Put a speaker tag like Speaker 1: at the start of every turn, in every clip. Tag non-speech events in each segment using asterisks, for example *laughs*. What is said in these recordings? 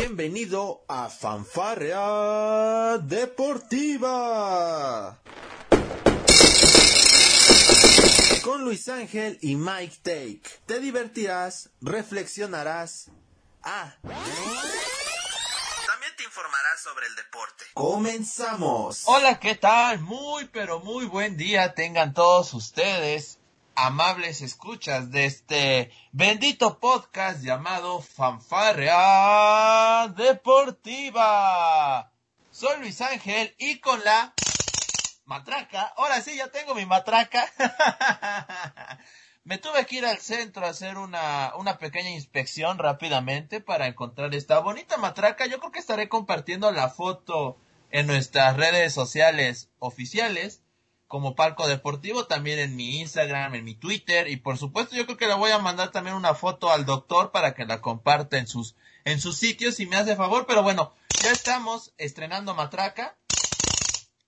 Speaker 1: Bienvenido a Fanfarrea Deportiva. Con Luis Ángel y Mike Take. Te divertirás, reflexionarás. Ah. También te informarás sobre el deporte. Comenzamos.
Speaker 2: Hola, ¿qué tal? Muy, pero muy buen día tengan todos ustedes, amables escuchas de este bendito podcast llamado Fanfarrea Deportiva. Soy Luis Ángel y con la matraca, ahora sí ya tengo mi matraca. *laughs* Me tuve que ir al centro a hacer una, una pequeña inspección rápidamente para encontrar esta bonita matraca. Yo creo que estaré compartiendo la foto en nuestras redes sociales oficiales como Palco Deportivo, también en mi Instagram, en mi Twitter y por supuesto yo creo que le voy a mandar también una foto al doctor para que la comparta en sus en sus sitios si me hace favor, pero bueno, ya estamos estrenando matraca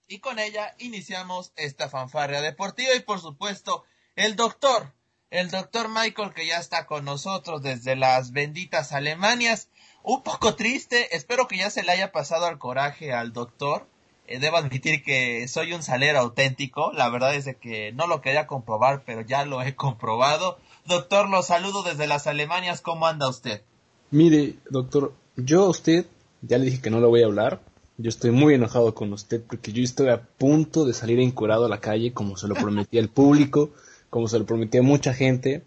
Speaker 2: y con ella iniciamos esta fanfarria deportiva y por supuesto el doctor, el doctor Michael que ya está con nosotros desde las benditas Alemanias. Un poco triste, espero que ya se le haya pasado al coraje al doctor. Eh, debo admitir que soy un salero auténtico, la verdad es de que no lo quería comprobar, pero ya lo he comprobado. Doctor, lo saludo desde las Alemanias, ¿cómo anda usted?
Speaker 3: Mire, doctor, yo a usted ya le dije que no le voy a hablar. Yo estoy muy enojado con usted porque yo estoy a punto de salir encurado a la calle como se lo prometí al público, como se lo prometí a mucha gente.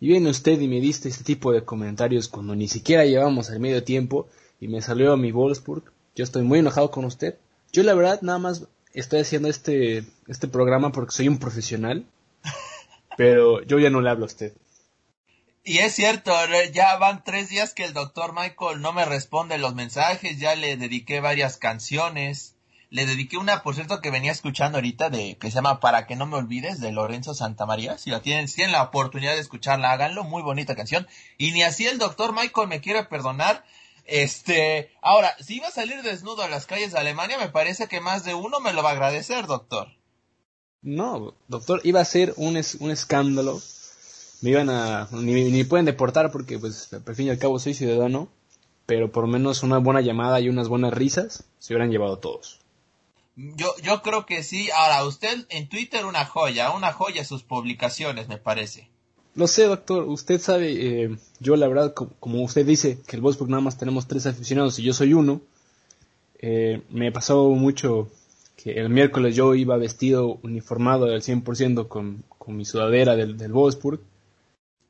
Speaker 3: Y viene usted y me diste este tipo de comentarios cuando ni siquiera llevamos el medio tiempo y me salió a mi Wolfsburg. Yo estoy muy enojado con usted. Yo la verdad nada más estoy haciendo este, este programa porque soy un profesional. Pero yo ya no le hablo a usted.
Speaker 2: Y es cierto, ya van tres días que el doctor Michael no me responde los mensajes, ya le dediqué varias canciones, le dediqué una, por cierto, que venía escuchando ahorita, de que se llama Para que no me olvides, de Lorenzo Santamaría, si la tienen, si tienen la oportunidad de escucharla, háganlo, muy bonita canción, y ni así el doctor Michael me quiere perdonar, este, ahora, si iba a salir desnudo a las calles de Alemania, me parece que más de uno me lo va a agradecer, doctor.
Speaker 3: No, doctor, iba a ser un, es, un escándalo. Me iban a ni, ni pueden deportar porque pues al fin y al cabo soy ciudadano pero por lo menos una buena llamada y unas buenas risas se hubieran llevado todos.
Speaker 2: Yo yo creo que sí. Ahora usted en Twitter una joya una joya sus publicaciones me parece
Speaker 3: lo sé doctor usted sabe eh, yo la verdad como usted dice que el Wolfsburg nada más tenemos tres aficionados y yo soy uno eh, me pasó mucho que el miércoles yo iba vestido uniformado al 100% con, con mi sudadera del, del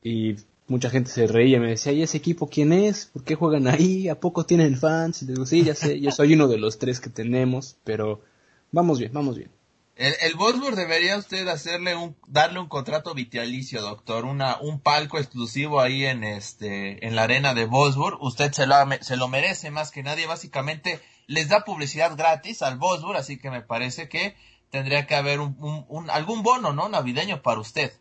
Speaker 3: y mucha gente se reía, me decía, ¿y ese equipo quién es? ¿Por qué juegan ahí? ¿A poco tienen fans? Y digo, sí, ya sé, yo soy uno de los tres que tenemos, pero vamos bien, vamos bien.
Speaker 2: El, el debería usted hacerle un, darle un contrato vitalicio, doctor, una, un palco exclusivo ahí en este, en la arena de Wolfsburg. Usted se lo, se lo merece más que nadie, básicamente les da publicidad gratis al Wolfsburg, así que me parece que tendría que haber un, un, un algún bono, ¿no? Navideño para usted.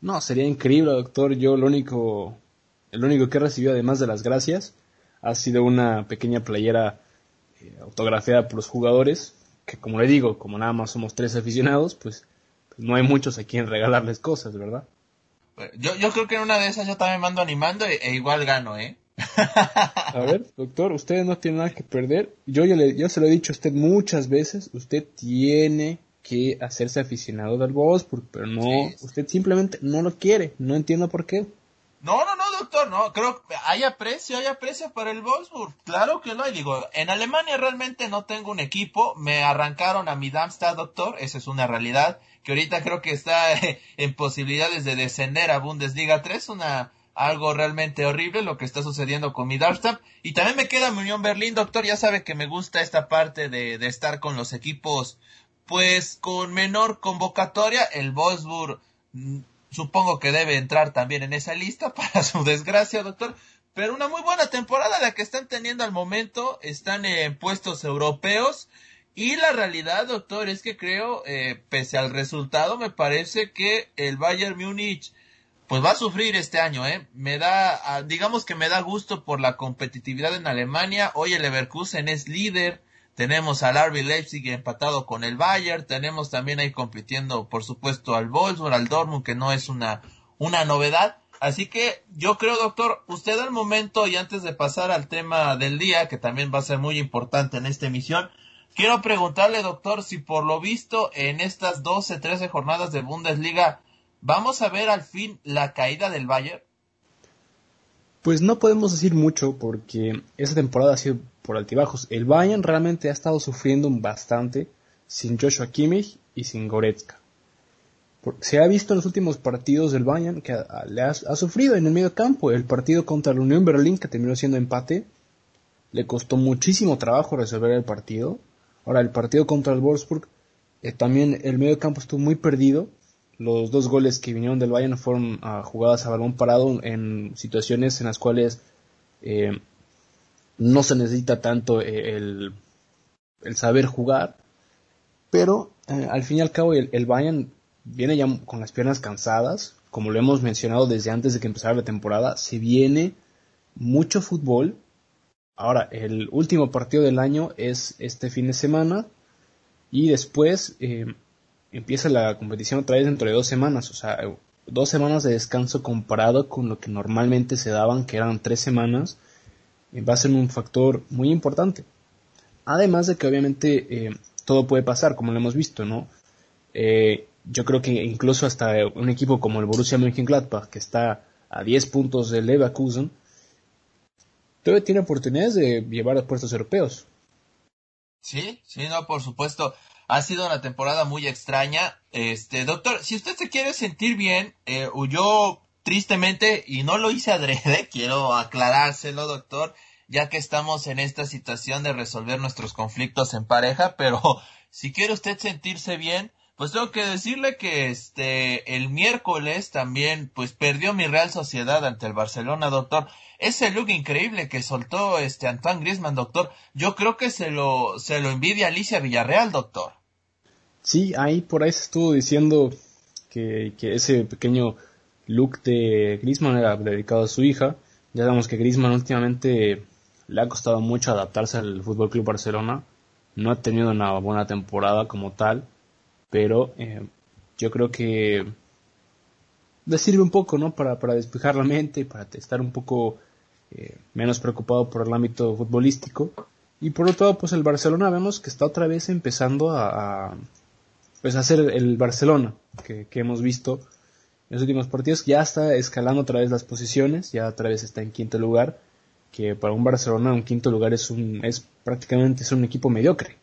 Speaker 3: No, sería increíble, doctor. Yo lo único, el único que he recibido, además de las gracias, ha sido una pequeña playera eh, autografiada por los jugadores, que como le digo, como nada más somos tres aficionados, pues, pues no hay muchos a quien regalarles cosas, ¿verdad?
Speaker 2: Yo, yo creo que en una de esas yo también mando animando e, e igual gano, ¿eh? *laughs*
Speaker 3: a ver, doctor, usted no tiene nada que perder. Yo ya, le, yo se lo he dicho a usted muchas veces, usted tiene que hacerse aficionado del Wolfsburg, pero no, sí. usted simplemente no lo quiere, no entiendo por qué.
Speaker 2: No, no, no, doctor, no, creo que hay aprecio, hay aprecio para el Wolfsburg, claro que lo hay, digo, en Alemania realmente no tengo un equipo, me arrancaron a mi Darmstadt, doctor, esa es una realidad, que ahorita creo que está *laughs* en posibilidades de descender a Bundesliga 3, una, algo realmente horrible lo que está sucediendo con mi Darmstadt, y también me queda mi Unión Berlín, doctor, ya sabe que me gusta esta parte de, de estar con los equipos pues con menor convocatoria, el Wolfsburg supongo que debe entrar también en esa lista *laughs* para su desgracia, doctor. Pero una muy buena temporada la que están teniendo al momento, están en puestos europeos y la realidad, doctor, es que creo, eh, pese al resultado, me parece que el Bayern Múnich pues va a sufrir este año, ¿eh? Me da, digamos que me da gusto por la competitividad en Alemania. Hoy el Leverkusen es líder tenemos al RB Leipzig empatado con el Bayern, tenemos también ahí compitiendo, por supuesto, al Wolfsburg, al Dortmund, que no es una, una novedad. Así que yo creo, doctor, usted al momento y antes de pasar al tema del día, que también va a ser muy importante en esta emisión, quiero preguntarle, doctor, si por lo visto en estas 12, 13 jornadas de Bundesliga vamos a ver al fin la caída del Bayern.
Speaker 3: Pues no podemos decir mucho porque esa temporada ha sido por altibajos. El Bayern realmente ha estado sufriendo bastante sin Joshua Kimmich y sin Goretzka se ha visto en los últimos partidos del Bayern que le ha, sufrido en el medio campo. El partido contra la Unión Berlín, que terminó siendo empate, le costó muchísimo trabajo resolver el partido. Ahora, el partido contra el Wolfsburg, eh, también el medio campo estuvo muy perdido. Los dos goles que vinieron del Bayern fueron jugadas a balón parado en situaciones en las cuales eh, no se necesita tanto eh, el, saber jugar. Pero al fin y al cabo el Bayern viene ya con las piernas cansadas, como lo hemos mencionado desde antes de que empezara la temporada, se viene mucho fútbol. Ahora, el último partido del año es este fin de semana y después eh, empieza la competición otra vez dentro de dos semanas, o sea, dos semanas de descanso comparado con lo que normalmente se daban, que eran tres semanas, eh, va a ser un factor muy importante. Además de que obviamente eh, todo puede pasar, como lo hemos visto, ¿no? yo creo que incluso hasta un equipo como el Borussia Mönchengladbach, que está a 10 puntos del Leverkusen, todavía tiene oportunidades de llevar a puestos europeos.
Speaker 2: Sí, sí, no, por supuesto. Ha sido una temporada muy extraña. Este, doctor, si usted se quiere sentir bien, eh, yo tristemente, y no lo hice adrede, *laughs* quiero aclarárselo, doctor, ya que estamos en esta situación de resolver nuestros conflictos en pareja, *laughs* pero si quiere usted sentirse bien, pues tengo que decirle que este el miércoles también pues perdió mi Real Sociedad ante el Barcelona, doctor. Ese look increíble que soltó este Antoine Griezmann, doctor. Yo creo que se lo se lo envidia Alicia Villarreal, doctor.
Speaker 3: Sí, ahí por ahí se estuvo diciendo que, que ese pequeño look de Griezmann era dedicado a su hija. Ya sabemos que Griezmann últimamente le ha costado mucho adaptarse al Fútbol Club Barcelona. No ha tenido una buena temporada como tal pero eh, yo creo que le sirve un poco, ¿no? Para, para despejar la mente, para estar un poco eh, menos preocupado por el ámbito futbolístico. Y por otro lado, pues el Barcelona vemos que está otra vez empezando a, pues a ser el Barcelona que, que, hemos visto en los últimos partidos. Ya está escalando otra vez las posiciones, ya otra vez está en quinto lugar, que para un Barcelona un quinto lugar es un es prácticamente es un equipo mediocre.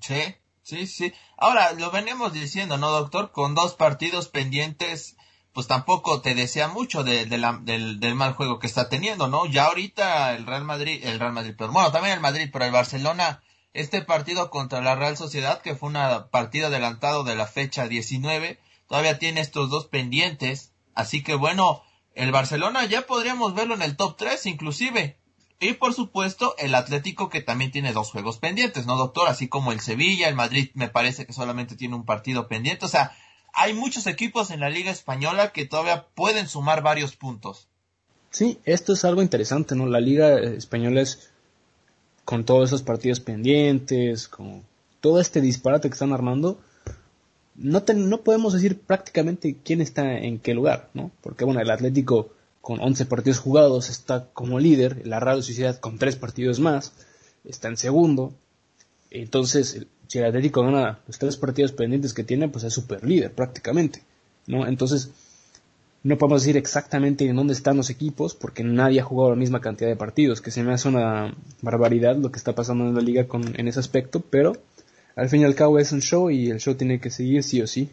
Speaker 2: Sí, Sí, sí. Ahora, lo venimos diciendo, ¿no, doctor? Con dos partidos pendientes, pues tampoco te desea mucho de, del, del, mal juego que está teniendo, ¿no? Ya ahorita el Real Madrid, el Real Madrid, pero bueno, también el Madrid, pero el Barcelona, este partido contra la Real Sociedad, que fue una partida adelantado de la fecha 19, todavía tiene estos dos pendientes, así que bueno, el Barcelona ya podríamos verlo en el top 3 inclusive, y por supuesto, el Atlético que también tiene dos juegos pendientes, ¿no, doctor? Así como el Sevilla, el Madrid me parece que solamente tiene un partido pendiente. O sea, hay muchos equipos en la Liga Española que todavía pueden sumar varios puntos.
Speaker 3: Sí, esto es algo interesante, ¿no? La Liga Española es con todos esos partidos pendientes, con todo este disparate que están armando, no, no podemos decir prácticamente quién está en qué lugar, ¿no? Porque, bueno, el Atlético con 11 partidos jugados está como líder, la Real Sociedad con 3 partidos más está en segundo. Entonces, si el Atlético gana los 3 partidos pendientes que tiene, pues es super líder prácticamente. ¿no? Entonces, no podemos decir exactamente en dónde están los equipos porque nadie ha jugado la misma cantidad de partidos, que se me hace una barbaridad lo que está pasando en la liga con, en ese aspecto, pero al fin y al cabo es un show y el show tiene que seguir sí o sí.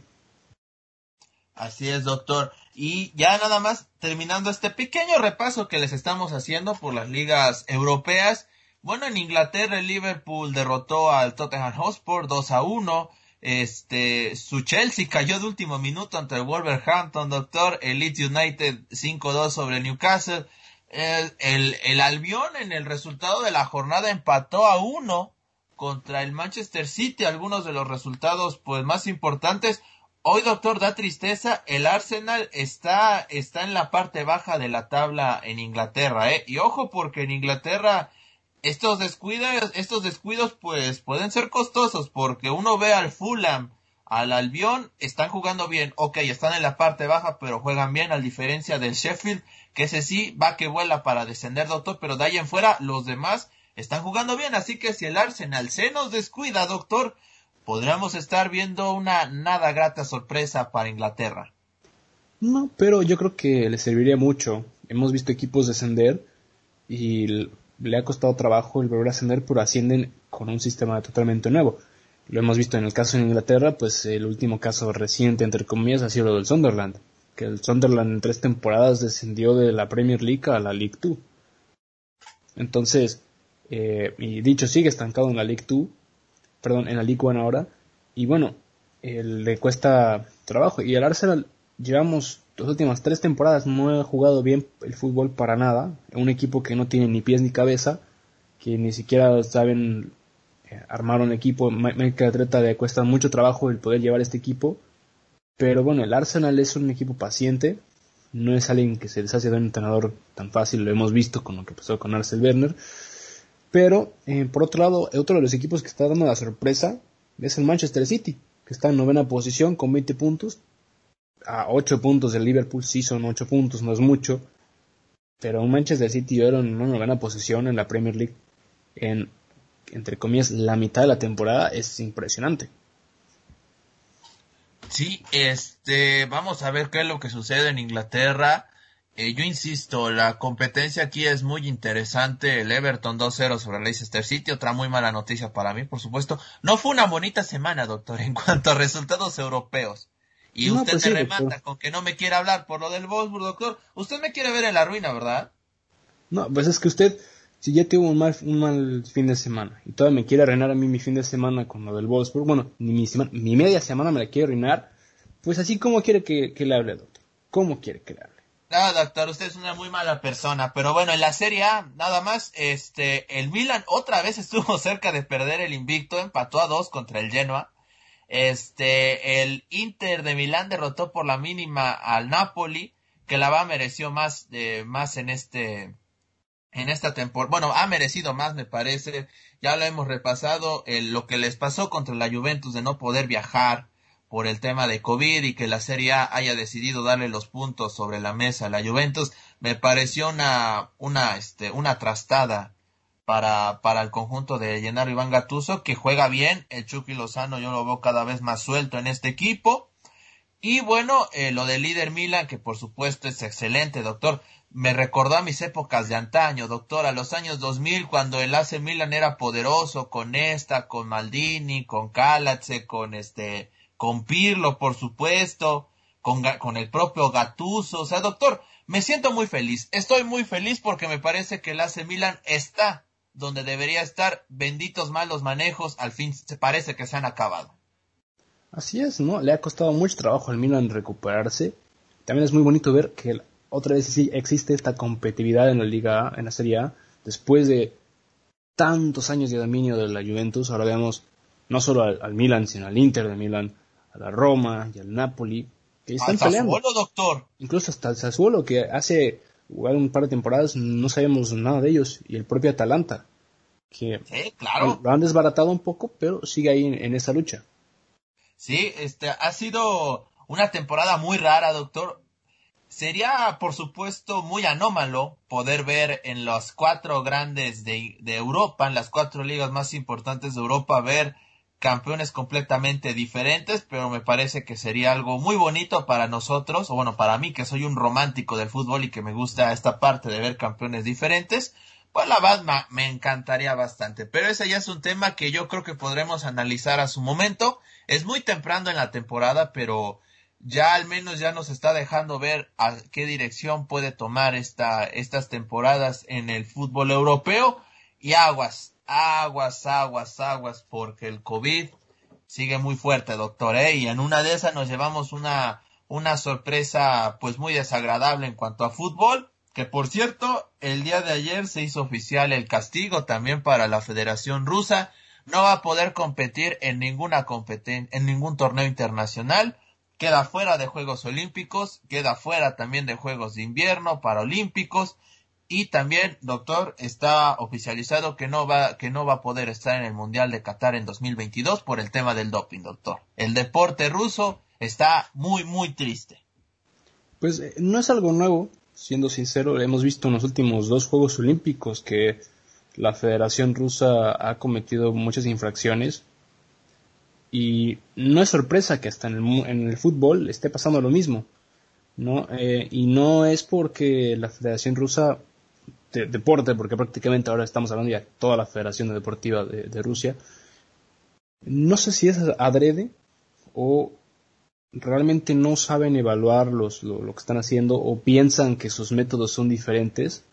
Speaker 2: Así es, doctor. Y ya nada más terminando este pequeño repaso que les estamos haciendo por las ligas europeas. Bueno, en Inglaterra el Liverpool derrotó al Tottenham Hotspur 2 a 1. Este, su Chelsea cayó de último minuto ante el Wolverhampton, doctor. El Leeds United 5-2 sobre Newcastle. El, el, el Albion en el resultado de la jornada empató a 1 contra el Manchester City. Algunos de los resultados pues más importantes. Hoy, doctor, da tristeza. El Arsenal está, está en la parte baja de la tabla en Inglaterra, ¿eh? Y ojo, porque en Inglaterra estos descuidos, estos descuidos, pues, pueden ser costosos, porque uno ve al Fulham, al Albión, están jugando bien, ok, están en la parte baja, pero juegan bien, a diferencia del Sheffield, que ese sí va que vuela para descender, doctor, pero de ahí en fuera los demás están jugando bien, así que si el Arsenal se nos descuida, doctor, podríamos estar viendo una nada grata sorpresa para Inglaterra.
Speaker 3: No, pero yo creo que le serviría mucho. Hemos visto equipos descender y le ha costado trabajo el volver a ascender, pero ascienden con un sistema totalmente nuevo. Lo hemos visto en el caso de Inglaterra, pues el último caso reciente, entre comillas, ha sido lo del Sunderland, que el Sunderland en tres temporadas descendió de la Premier League a la League 2. Entonces, eh, y dicho sigue estancado en la League 2, perdón, en la League 1 ahora, y bueno, le cuesta trabajo. Y el Arsenal llevamos las últimas tres temporadas no ha jugado bien el fútbol para nada. Un equipo que no tiene ni pies ni cabeza, que ni siquiera saben eh, armar un equipo. Michael trata le cuesta mucho trabajo el poder llevar este equipo. Pero bueno, el Arsenal es un equipo paciente. No es alguien que se deshace de un entrenador tan fácil. Lo hemos visto con lo que pasó con Arcel Werner. Pero, eh, por otro lado, otro de los equipos que está dando la sorpresa es el Manchester City, que está en novena posición con 20 puntos a 8 puntos del Liverpool, sí son 8 puntos, no es mucho, pero un Manchester City yo era en una novena posición en la Premier League en, entre comillas, la mitad de la temporada es impresionante.
Speaker 2: Sí, este, vamos a ver qué es lo que sucede en Inglaterra. Eh, yo insisto, la competencia aquí es muy interesante. El Everton 2-0 sobre el Leicester City, otra muy mala noticia para mí, por supuesto. No fue una bonita semana, doctor, en cuanto a resultados europeos. Y usted pues me remata con que no me quiere hablar por lo del Wolfsburg, doctor. Usted me quiere ver en la ruina, ¿verdad?
Speaker 3: No, pues es que usted, si ya tuvo un mal, un mal fin de semana y todavía me quiere arruinar a mí mi fin de semana con lo del Wolfsburg, bueno, ni mi, semana, mi media semana me la quiere arruinar, pues así, ¿cómo quiere que, le hable, doctor? ¿Cómo quiere que le hable?
Speaker 2: No, doctor, usted es una muy mala persona, pero bueno, en la Serie A, nada más, este, el Milan otra vez *laughs* estuvo cerca de perder el invicto, empató a dos contra el Genoa. Este, el Inter de Milán derrotó por la mínima al Napoli, que la va mereció más, eh, más en este, en esta temporada. Bueno, ha merecido más, me parece. Ya lo hemos repasado, lo que les pasó contra la Juventus de no poder viajar por el tema de COVID y que la Serie A haya decidido darle los puntos sobre la mesa a la Juventus, me pareció una, una, este, una trastada para, para el conjunto de Llenaro Iván Gatuso, que juega bien. El Chucky Lozano yo lo veo cada vez más suelto en este equipo. Y bueno, eh, lo del líder Milan, que por supuesto es excelente, doctor. Me recordó a mis épocas de antaño, doctor, a los años 2000, cuando el AC Milan era poderoso, con esta, con Maldini, con Kalatze, con este, con Pirlo, por supuesto, con, con el propio Gatuso. O sea, doctor, me siento muy feliz. Estoy muy feliz porque me parece que el AC Milan está donde debería estar, benditos malos manejos, al fin se parece que se han acabado.
Speaker 3: Así es, ¿no? Le ha costado mucho trabajo al Milan recuperarse. También es muy bonito ver que otra vez sí existe esta competitividad en la Liga A, en la Serie A, después de tantos años de dominio de la Juventus, ahora vemos no solo al, Milan, sino al Inter de Milan, a la Roma y al Napoli,
Speaker 2: que están peleando. doctor.
Speaker 3: Incluso hasta el Sassuolo, que hace un par de temporadas no sabemos nada de ellos y el propio Atalanta que
Speaker 2: claro.
Speaker 3: lo han desbaratado un poco pero sigue ahí en, esa lucha
Speaker 2: sí este ha sido una temporada muy rara doctor sería por supuesto muy anómalo poder ver en las cuatro grandes de, de Europa en las cuatro ligas más importantes de Europa ver campeones completamente diferentes, pero me parece que sería algo muy bonito para nosotros, o bueno, para mí que soy un romántico del fútbol y que me gusta esta parte de ver campeones diferentes, pues la verdad me encantaría bastante. Pero ese ya es un tema que yo creo que podremos analizar a su momento. Es muy temprano en la temporada, pero ya al menos ya nos está dejando ver a qué dirección puede tomar esta, estas temporadas en el fútbol europeo. Y aguas, aguas, aguas, aguas, porque el COVID sigue muy fuerte, doctor, ¿eh? Y en una de esas nos llevamos una, una sorpresa, pues muy desagradable en cuanto a fútbol, que por cierto, el día de ayer se hizo oficial el castigo también para la Federación Rusa, no va a poder competir en ninguna competen en ningún torneo internacional, queda fuera de Juegos Olímpicos, queda fuera también de Juegos de Invierno, Paralímpicos, Y también, doctor, está oficializado que no va, que no va a poder estar en el Mundial de Qatar en 2022 por el tema del doping, doctor. El deporte ruso está muy, muy triste.
Speaker 3: Pues eh, no es algo nuevo, siendo sincero, hemos visto en los últimos dos Juegos Olímpicos que la Federación Rusa ha cometido muchas infracciones y no es sorpresa que hasta en el, en el fútbol esté pasando lo mismo. ¿no? Eh, y no es porque la Federación Rusa de deporte, porque prácticamente ahora estamos hablando de toda la Federación Deportiva de, Rusia, no sé si es adrede o realmente no saben evaluar los, lo, que están haciendo o piensan que sus métodos son diferentes.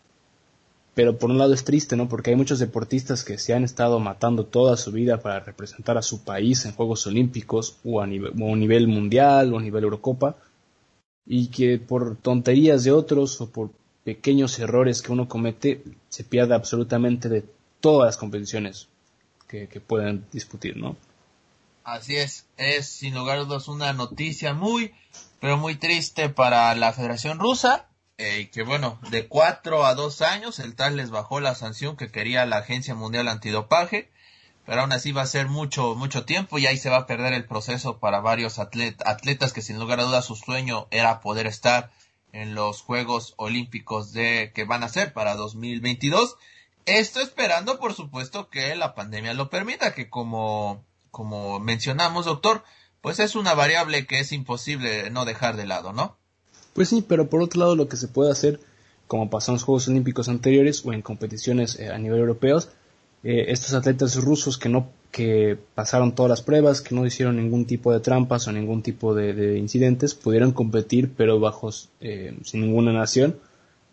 Speaker 3: Pero por un lado es triste, ¿no? Porque hay muchos deportistas que se han estado matando toda su vida para representar a su país en Juegos Olímpicos o a nivel, o a nivel mundial o a nivel Eurocopa y que por tonterías de otros o por pequeños errores que uno comete se pierde absolutamente de todas las competiciones que, que puedan discutir, ¿no?
Speaker 2: Así es, es sin lugar a dudas una noticia muy, pero muy triste para la Federación Rusa, eh, que bueno, de cuatro a dos años el tal les bajó la sanción que quería la Agencia Mundial Antidopaje, pero aún así va a ser mucho, mucho tiempo y ahí se va a perder el proceso para varios atletas que sin lugar a dudas su sueño era poder estar en los Juegos Olímpicos de que van a ser para 2022. Esto esperando, por supuesto, que la pandemia lo permita, que como, como mencionamos, doctor, pues es una variable que es imposible no dejar de lado, ¿no?
Speaker 3: Pues sí, pero por otro lado lo que se puede hacer, como pasó en los Juegos Olímpicos anteriores o en competiciones eh, a nivel europeo, eh, estos atletas rusos que no que pasaron todas las pruebas, que no hicieron ningún tipo de trampas o ningún tipo de, incidentes, pudieron competir pero bajo eh, sin ninguna nación,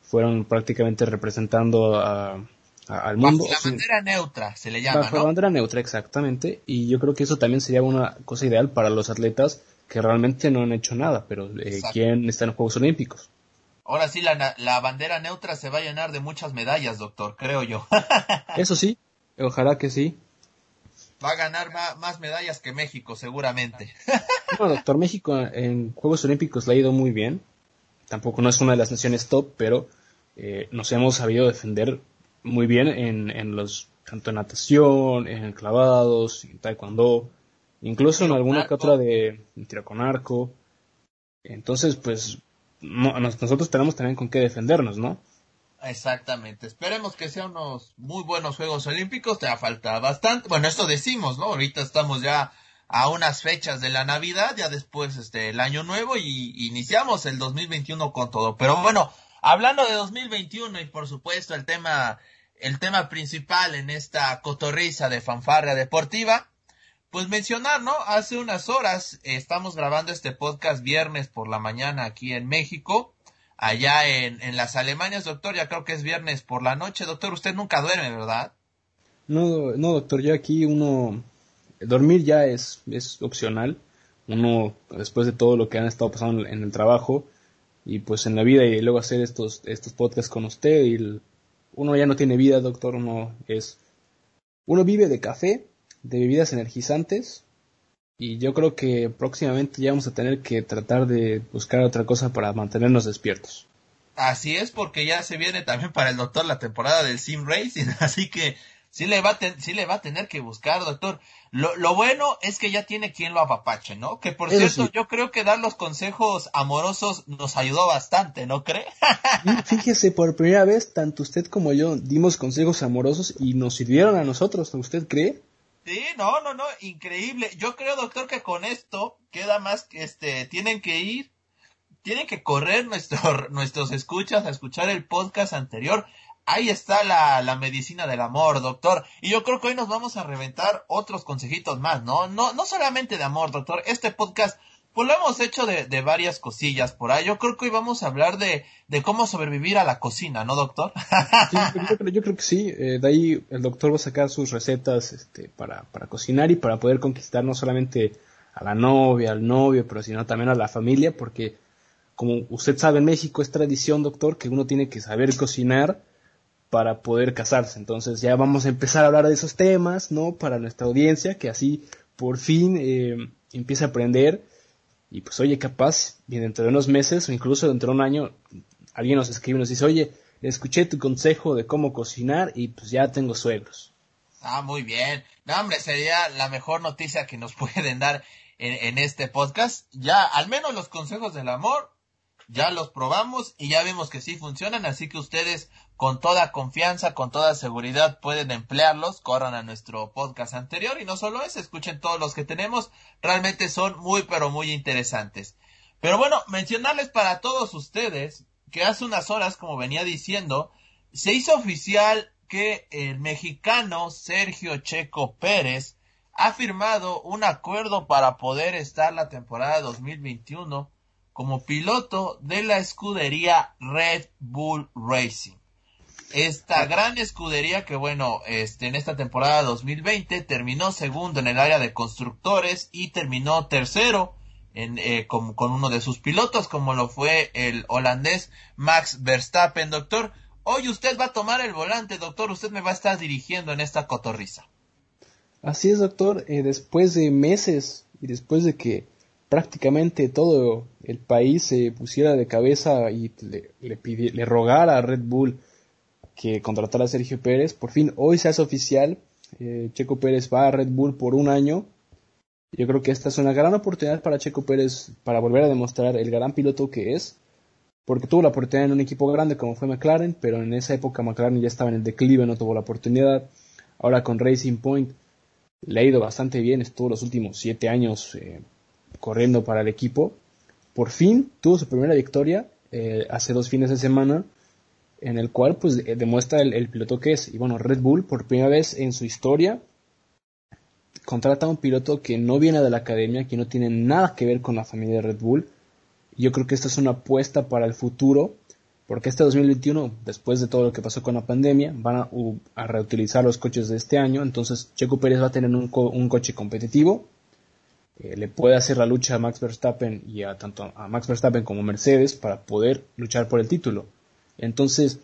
Speaker 3: fueron prácticamente representando al mundo.
Speaker 2: Bajo la bandera neutra se le llama.
Speaker 3: Bajo la bandera neutra, exactamente. Y yo creo que eso también sería una cosa ideal para los atletas que realmente no han hecho nada, pero eh, quieren estar en los Juegos Olímpicos.
Speaker 2: Ahora sí, la, la bandera neutra se va a llenar de muchas medallas, doctor, creo yo.
Speaker 3: eso sí, Ojalá que sí.
Speaker 2: Va a ganar más, medallas que México, seguramente.
Speaker 3: Bueno, doctor, México en Juegos Olímpicos le ha ido muy bien. Tampoco no es una de las naciones top, pero eh, nos hemos sabido defender muy bien en, en los tanto en natación, en clavados, en taekwondo, incluso en alguna que otra de, tiro con arco. Entonces, pues nosotros tenemos también con qué defendernos, ¿no?
Speaker 2: Exactamente. Esperemos que sean unos muy buenos Juegos Olímpicos. Te ha falta bastante. Bueno, esto decimos, ¿no? Ahorita estamos ya a unas fechas de la Navidad, ya después este el año nuevo y iniciamos el 2021 con todo. Pero bueno, hablando de 2021 y por supuesto el tema el tema principal en esta cotorriza de fanfarria deportiva, pues mencionar, ¿no? Hace unas horas estamos grabando este podcast viernes por la mañana aquí en México allá en, en las Alemanias, doctor, ya creo que es viernes por la noche, doctor, usted nunca duerme, ¿verdad?
Speaker 3: No, no, doctor, ya aquí uno, dormir ya es, es opcional, uno, después de todo lo que han estado pasando en el trabajo, y pues en la vida, y luego hacer estos, estos podcasts con usted, y uno ya no tiene vida, doctor, uno es, uno vive de café, de bebidas energizantes, y yo creo que próximamente ya vamos a tener que tratar de buscar otra cosa para mantenernos despiertos.
Speaker 2: Así es, porque ya se viene también para el doctor la temporada del Sim Racing, *laughs* así que sí le va a, sí le va a tener que buscar, doctor. Lo, lo bueno es que ya tiene quien lo apapache, ¿no? Que por cierto, yo creo que dar los consejos amorosos nos ayudó bastante, ¿no cree? *laughs*
Speaker 3: Fíjese, por primera vez, tanto usted como yo dimos consejos amorosos y nos sirvieron a nosotros, ¿usted cree?
Speaker 2: Sí, no, no, no, increíble. Yo creo, doctor, que con esto queda más que este, tienen que ir, tienen que correr nuestro, *laughs* nuestros escuchas a escuchar el podcast anterior. Ahí está la, la medicina del amor, doctor. Y yo creo que hoy nos vamos a reventar otros consejitos más, ¿no? No, no solamente de amor, doctor. Este podcast pues lo hemos hecho de, de, varias cosillas por ahí. Yo creo que hoy vamos a hablar de, cómo sobrevivir a la cocina, ¿no, doctor?
Speaker 3: Yo, creo que sí. Eh, de ahí el doctor va a sacar sus recetas este, para, para cocinar y para poder conquistar no solamente a la novia, al novio, pero sino también a la familia, porque como usted sabe en México es tradición, doctor, que uno tiene que saber cocinar para poder casarse. Entonces ya vamos a empezar a hablar de esos temas, ¿no? Para nuestra audiencia, que así por fin eh, empiece a aprender y pues oye, capaz, bien dentro de unos meses o incluso dentro de un año, alguien nos escribe y nos dice, oye, escuché tu consejo de cómo cocinar y pues ya tengo suegros.
Speaker 2: Ah, muy bien. No, hombre, sería la mejor noticia que nos *laughs* pueden dar en, este podcast. Ya, al menos los consejos del amor, ya los probamos y ya vemos que sí funcionan, así que ustedes con toda confianza, con toda seguridad pueden emplearlos, corran a nuestro podcast anterior y no solo eso, escuchen todos los que tenemos, realmente son muy pero muy interesantes. Pero bueno, mencionarles para todos ustedes que hace unas horas, como venía diciendo, se hizo oficial que el mexicano Sergio Checo Pérez ha firmado un acuerdo para poder estar la temporada 2021 como piloto de la escudería Red Bull Racing. Esta gran escudería que bueno, este, en esta temporada 2020 terminó segundo en el área de constructores y terminó tercero en, eh, con, con, uno de sus pilotos como lo fue el holandés Max Verstappen, doctor. Hoy usted va a tomar el volante, doctor, usted me va a estar dirigiendo en esta cotorriza.
Speaker 3: Así es, doctor, eh, después de meses y después de que prácticamente todo el país se pusiera de cabeza y le, le, le rogara a Red Bull que contratara a Sergio Pérez, por fin hoy se hace oficial, eh, Checo Pérez va a Red Bull por un año. Yo creo que esta es una gran oportunidad para Checo Pérez para volver a demostrar el gran piloto que es porque tuvo la oportunidad en un equipo grande como fue McLaren, pero en esa época McLaren ya estaba en el declive, no tuvo la oportunidad. Ahora con Racing Point le ha ido bastante bien, estuvo los últimos siete años eh, corriendo para el equipo. Por fin tuvo su primera victoria eh, hace dos fines de semana, en el cual pues demuestra el, el, piloto que es. Y bueno, Red Bull por primera vez en su historia contrata a un piloto que no viene de la academia, que no tiene nada que ver con la familia de Red Bull yo creo que esta es una apuesta para el futuro, porque este 2021, después de todo lo que pasó con la pandemia, van a, reutilizar los coches de este año, entonces Checo Pérez va a tener un, coche competitivo, eh, le puede hacer la lucha a Max Verstappen y a tanto a Max Verstappen como Mercedes para poder luchar por el título. Entonces,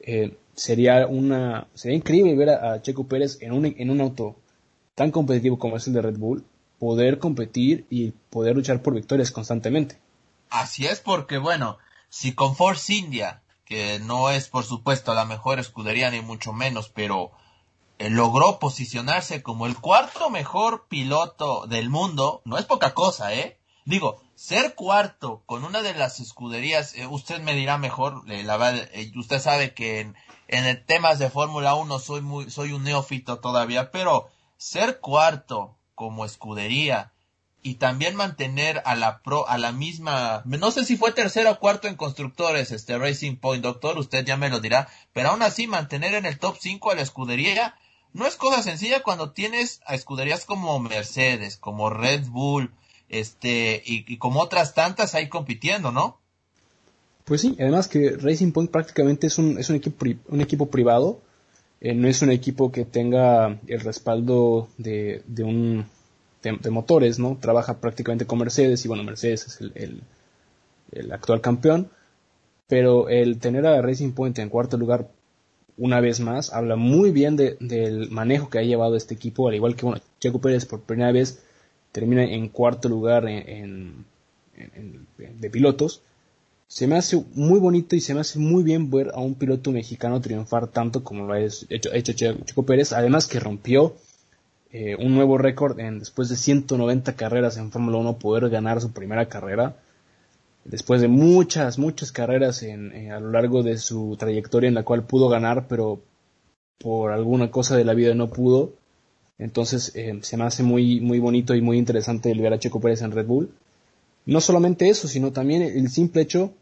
Speaker 3: eh, sería una sería increíble ver a, Checo Pérez en un, en un auto tan competitivo como es el de Red Bull, poder competir y poder luchar por victorias constantemente.
Speaker 2: Así es porque, bueno, si con Force India, que no es por supuesto la mejor escudería ni mucho menos, pero logró posicionarse como el cuarto mejor piloto del mundo, no es poca cosa, ¿eh? Digo, ser cuarto con una de las escuderías, eh, usted me dirá mejor, eh, la usted sabe que en, en temas de Fórmula 1 soy muy, soy un neófito todavía, pero ser cuarto como escudería y también mantener a la pro, a la misma, no sé si fue tercero o cuarto en constructores, este Racing Point, doctor, usted ya me lo dirá, pero aún así mantener en el top 5 a la escudería no es cosa sencilla cuando tienes a escuderías como Mercedes, como Red Bull, este, y, como otras tantas ahí compitiendo, ¿no?
Speaker 3: Pues sí, además que Racing Point prácticamente es un, es un equipo, un equipo privado, eh, no es un equipo que tenga el respaldo de, de un de, motores, ¿no? Trabaja prácticamente con Mercedes y bueno, Mercedes es el, el, actual campeón, pero el tener a Racing Point en cuarto lugar una vez más habla muy bien del manejo que ha llevado este equipo, al igual que bueno, Checo Pérez por primera vez termina en cuarto lugar en, de pilotos. Se me hace muy bonito y se me hace muy bien ver a un piloto mexicano triunfar tanto como lo ha hecho, hecho Checo Pérez, además que rompió eh, un nuevo récord en después de 190 carreras en Fórmula 1 poder ganar su primera carrera después de muchas muchas carreras en, eh, a lo largo de su trayectoria en la cual pudo ganar pero por alguna cosa de la vida no pudo. Entonces eh, se me hace muy muy bonito y muy interesante el ver a Checo Pérez en Red Bull. No solamente eso sino también el simple hecho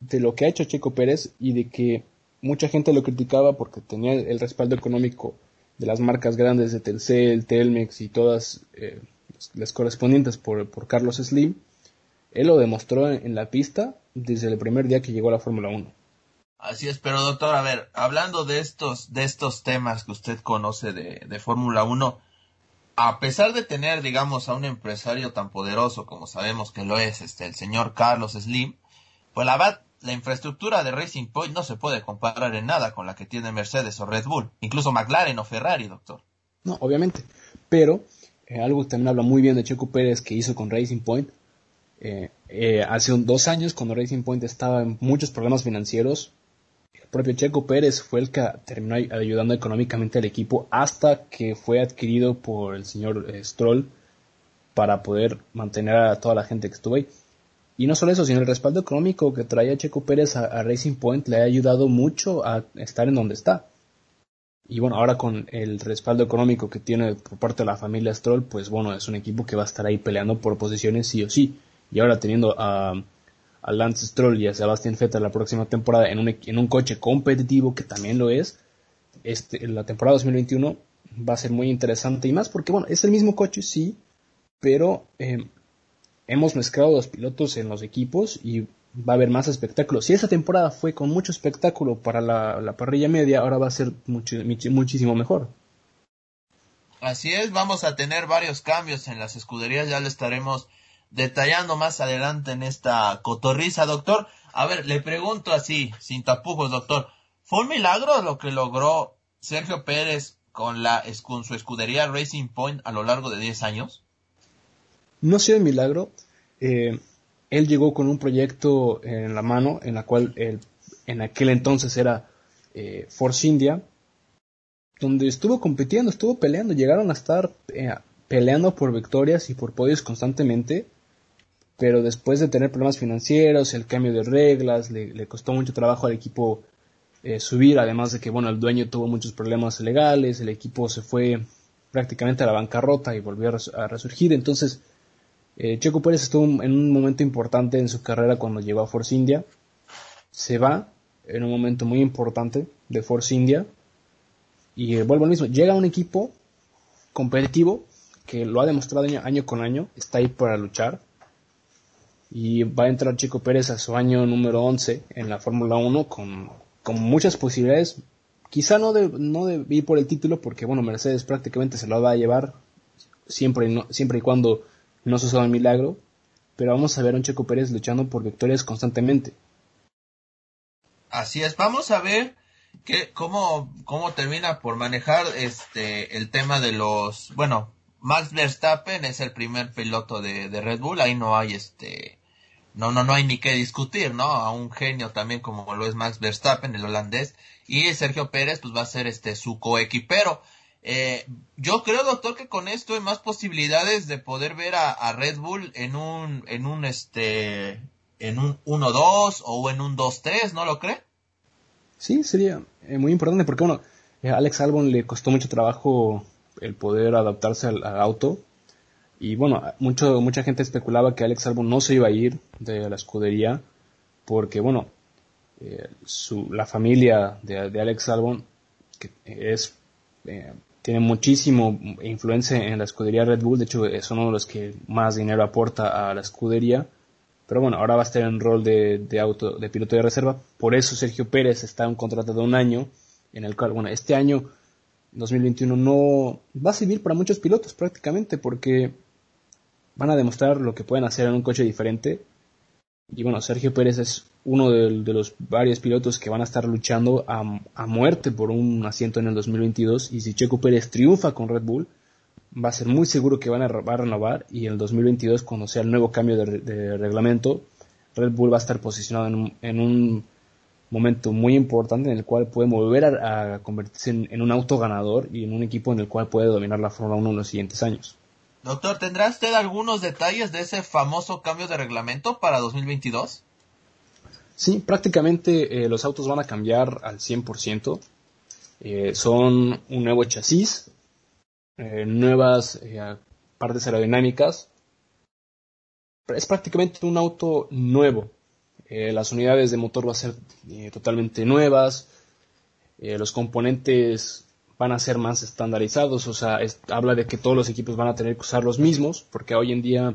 Speaker 3: de lo que ha hecho Checo Pérez y de que mucha gente lo criticaba porque tenía el respaldo económico de las marcas grandes de Telcel, Telmex y todas eh, las correspondientes por, Carlos Slim, él lo demostró en, la pista desde el primer día que llegó a la Fórmula 1.
Speaker 2: Así es, pero doctor, a ver, hablando de estos, de estos temas que usted conoce de, de Fórmula 1, a pesar de tener, digamos, a un empresario tan poderoso como sabemos que lo es, este, el señor Carlos Slim, pues la verdad, la infraestructura de Racing Point no se puede comparar en nada con la que tiene Mercedes o Red Bull, incluso McLaren o Ferrari, doctor.
Speaker 3: No, obviamente, pero eh, algo que también habla muy bien de Checo Pérez que hizo con Racing Point, eh, eh, hace dos años cuando Racing Point estaba en muchos problemas financieros, El propio Checo Pérez fue el que terminó ayudando económicamente al equipo hasta que fue adquirido por el señor eh, Stroll para poder mantener a toda la gente que estuvo ahí. Y no solo eso, sino el respaldo económico que traía Checo Pérez a, Racing Point le ha ayudado mucho a estar en donde está. Y bueno, ahora con el respaldo económico que tiene por parte de la familia Stroll, pues bueno, es un equipo que va a estar ahí peleando por posiciones sí o sí. Y ahora teniendo a, a Lance Stroll y a Sebastian Vettel la próxima temporada en un, en un coche competitivo que también lo es, este, la temporada 2021 va a ser muy interesante y más porque bueno, es el mismo coche sí, pero eh, hemos mezclado los pilotos en los equipos y va a haber más espectáculo. Si esa temporada fue con mucho espectáculo para la, parrilla media, ahora va a ser muchísimo mejor.
Speaker 2: Así es, vamos a tener varios cambios en las escuderías, ya lo estaremos detallando más adelante en esta cotorriza, doctor. A ver, le pregunto así, sin tapujos, doctor. ¿Fue un milagro lo que logró Sergio Pérez con, la, su escudería Racing Point a lo largo de 10 años?
Speaker 3: No ha sido un milagro. Eh, él llegó con un proyecto en la mano, en la cual en aquel entonces era eh, Force India, donde estuvo compitiendo, estuvo peleando, llegaron a estar eh, peleando por victorias y por podios constantemente pero después de tener problemas financieros, el cambio de reglas, le, costó mucho trabajo al equipo eh, subir, además de que, bueno, el dueño tuvo muchos problemas legales, el equipo se fue prácticamente a la bancarrota y volvió a, resurgir, entonces eh, Checo Pérez estuvo en un momento importante en su carrera cuando llegó a Force India, se va en un momento muy importante de Force India. Y eh, vuelvo al mismo, llega a un equipo competitivo que lo ha demostrado año con año, está ahí para luchar, y va a entrar Chico Pérez a su año número 11 en la Fórmula 1 con, muchas posibilidades. Quizá no de, no de ir por el título porque bueno, Mercedes prácticamente se lo va a llevar siempre y, siempre y cuando no suceda un milagro, pero vamos a ver a un Checo Pérez luchando por victorias constantemente.
Speaker 2: Así es, vamos a ver que, cómo, cómo termina por manejar este el tema de los, bueno, Max Verstappen es el primer piloto de, de Red Bull, ahí no hay este no, no, no hay ni que discutir, ¿no? A un genio también como lo es Max Verstappen, el holandés, y Sergio Pérez, pues va a ser este su coequipero. Eh, yo creo, doctor, que con esto hay más posibilidades de poder ver a, Red Bull en un, en un, este, en un 1-2 o en un 2-3, ¿no lo cree?
Speaker 3: Sí, sería eh, muy importante porque, bueno, a eh, Alex Albon le costó mucho trabajo el poder adaptarse al auto y bueno, mucho, mucha gente especulaba que Alex Albon no se iba a ir de la escudería porque, bueno, eh, su, la familia de, Alex Albon que es, eh, tiene muchísimo influencia en la escudería Red Bull, de hecho es uno de los que más dinero aporta a la escudería, pero bueno, ahora va a estar en rol de, de, auto, de piloto de reserva, por eso Sergio Pérez está en un contrato de un año, en el cual, bueno, este año 2021 no va a servir para muchos pilotos prácticamente porque van a demostrar lo que pueden hacer en un coche diferente. Y bueno, Sergio Pérez es uno de, los varios pilotos que van a estar luchando a, muerte por un asiento en el 2022. Y si Checo Pérez triunfa con Red Bull, va a ser muy seguro que van a, va a renovar. Y en el 2022, cuando sea el nuevo cambio de, reglamento, Red Bull va a estar posicionado en un, momento muy importante en el cual puede volver a, convertirse en, en, un auto ganador y en un equipo en el cual puede dominar la Fórmula 1 en los siguientes años.
Speaker 2: Doctor, ¿tendrá usted algunos detalles de ese famoso cambio de reglamento para 2022?
Speaker 3: Sí, prácticamente eh, los autos van a cambiar al 100%. Eh, son un nuevo chasis, eh, nuevas partes aerodinámicas. Es prácticamente un auto nuevo. las unidades de motor van a ser totalmente nuevas. los componentes van a ser más estandarizados, o sea, habla de que todos los equipos van a tener que usar los mismos, porque hoy en día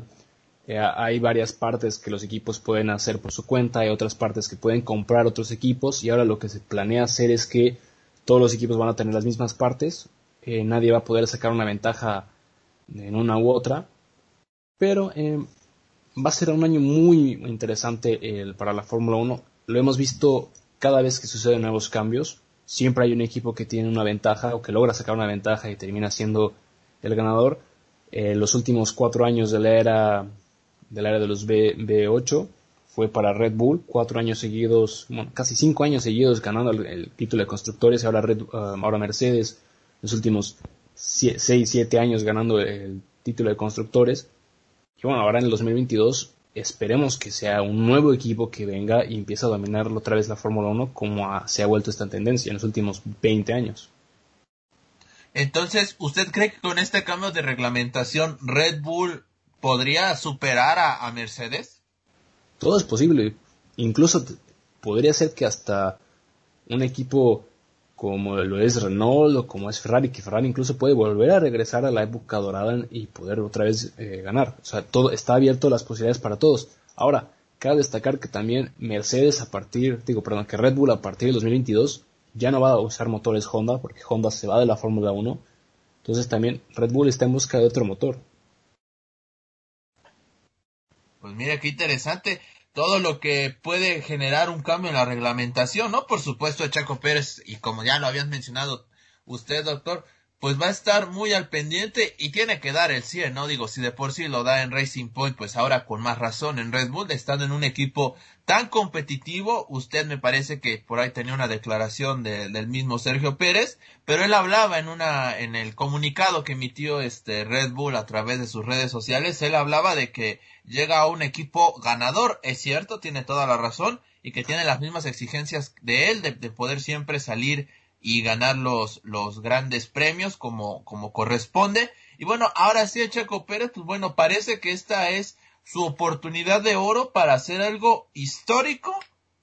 Speaker 3: eh, hay varias partes que los equipos pueden hacer por su cuenta, hay otras partes que pueden comprar otros equipos, y ahora lo que se planea hacer es que todos los equipos van a tener las mismas partes, eh, nadie va a poder sacar una ventaja en una u otra, pero eh, va a ser un año muy interesante para la Fórmula 1, lo hemos visto cada vez que suceden nuevos cambios, siempre hay un equipo que tiene una ventaja o que logra sacar una ventaja y termina siendo el ganador. Eh, los últimos cuatro años de la era de la era de los B, 8 fue para Red Bull, cuatro años seguidos, bueno, casi cinco años seguidos ganando el, título de constructores, ahora, Red, um, ahora Mercedes, los últimos seis, siete años ganando el título de constructores. Y bueno, ahora en el 2022 esperemos que sea un nuevo equipo que venga y empiece a dominar otra vez la Fórmula 1 como se ha vuelto esta tendencia en los últimos 20 años.
Speaker 2: Entonces, ¿usted cree que con este cambio de reglamentación Red Bull podría superar a, Mercedes?
Speaker 3: Todo es posible. Incluso podría ser que hasta un equipo como lo es Renault o como es Ferrari, que Ferrari incluso puede volver a regresar a la época dorada y poder otra vez eh, ganar. O sea, todo está abierto las posibilidades para todos. Ahora, cabe destacar que también Mercedes a partir, digo, perdón, que Red Bull a partir del 2022 ya no va a usar motores Honda, porque Honda se va de la Fórmula 1. Entonces también Red Bull está en busca de otro motor.
Speaker 2: Pues mira qué interesante todo lo que puede generar un cambio en la reglamentación, ¿no? Por supuesto, Chaco Pérez, y como ya lo habían mencionado usted, doctor, pues va a estar muy al pendiente y tiene que dar el 100, ¿no? Digo, si de por sí lo da en Racing Point, pues ahora con más razón en Red Bull, estando en un equipo tan competitivo, usted me parece que por ahí tenía una declaración del mismo Sergio Pérez, pero él hablaba en una, en el comunicado que emitió este Red Bull a través de sus redes sociales, él hablaba de que llega a un equipo ganador, es cierto, tiene toda la razón, y que tiene las mismas exigencias de él, de poder siempre salir y ganar los, los grandes premios como, como corresponde. Y bueno, ahora sí, Checo Pérez, pues bueno, parece que esta es su oportunidad de oro para hacer algo histórico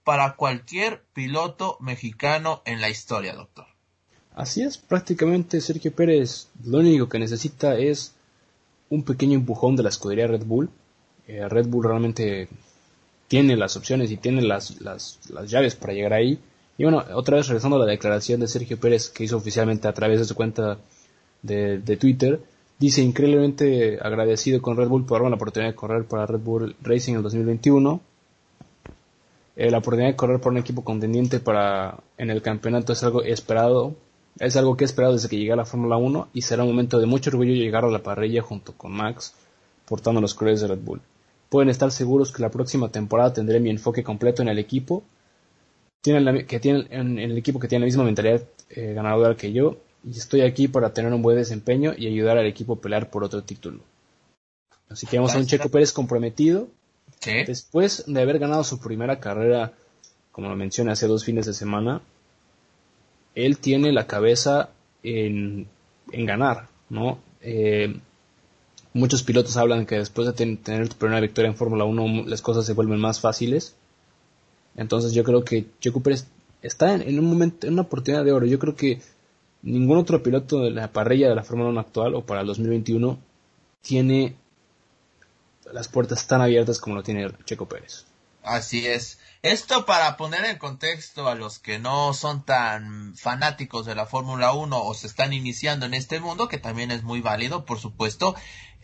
Speaker 2: para cualquier piloto mexicano en la historia, doctor.
Speaker 3: Así es, prácticamente Sergio Pérez lo único que necesita es un pequeño empujón de la escudería Red Bull. Eh, Red Bull realmente tiene las opciones y tiene las, las, las llaves para llegar ahí. Y bueno, otra vez regresando a la declaración de Sergio Pérez que hizo oficialmente a través de su cuenta de, Twitter, dice increíblemente agradecido con Red Bull por darme la oportunidad de correr para Red Bull Racing en el 2021. Eh, la oportunidad de correr por un equipo contendiente para en el campeonato es algo esperado, es algo que he esperado desde que llegué a la Fórmula 1 y será un momento de mucho orgullo llegar a la parrilla junto con Max portando los colores de Red Bull. Pueden estar seguros que la próxima temporada tendré mi enfoque completo en el equipo tienen que tienen en, el equipo que tiene la misma mentalidad eh, ganadora que yo y estoy aquí para tener un buen desempeño y ayudar al equipo a pelear por otro título. Así que vamos a un Checo Pérez comprometido. Después de haber ganado su primera carrera, como lo mencioné hace dos fines de semana, él tiene la cabeza en, ganar, ¿no? Eh, muchos pilotos hablan que después de tener tu primera victoria en Fórmula 1 las cosas se vuelven más fáciles entonces yo creo que Checo Pérez está en, un momento, en una oportunidad de oro. Yo creo que ningún otro piloto de la parrilla de la Fórmula 1 actual o para el 2021 tiene las puertas tan abiertas como lo tiene Checo Pérez.
Speaker 2: Así es. Esto para poner en contexto a los que no son tan fanáticos de la Fórmula 1 o se están iniciando en este mundo, que también es muy válido, por supuesto,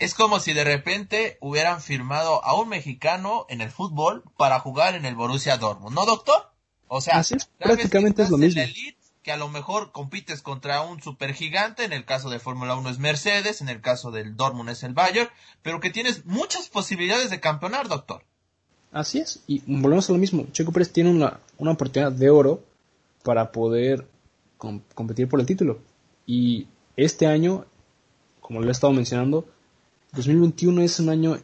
Speaker 2: es como si de repente hubieran firmado a un mexicano en el fútbol para jugar en el Borussia Dortmund, ¿no, doctor?
Speaker 3: O sea, prácticamente es lo mismo.
Speaker 2: que a lo mejor compites contra un supergigante, en el caso de Fórmula 1 es Mercedes, en el caso del Dortmund es el Bayern, pero que tienes muchas posibilidades de campeonar, doctor.
Speaker 3: Así es, y volvemos a lo mismo. Checo Pérez tiene una, una oportunidad de oro para poder competir por el título. Y este año, como lo he estado mencionando, 2021 es un año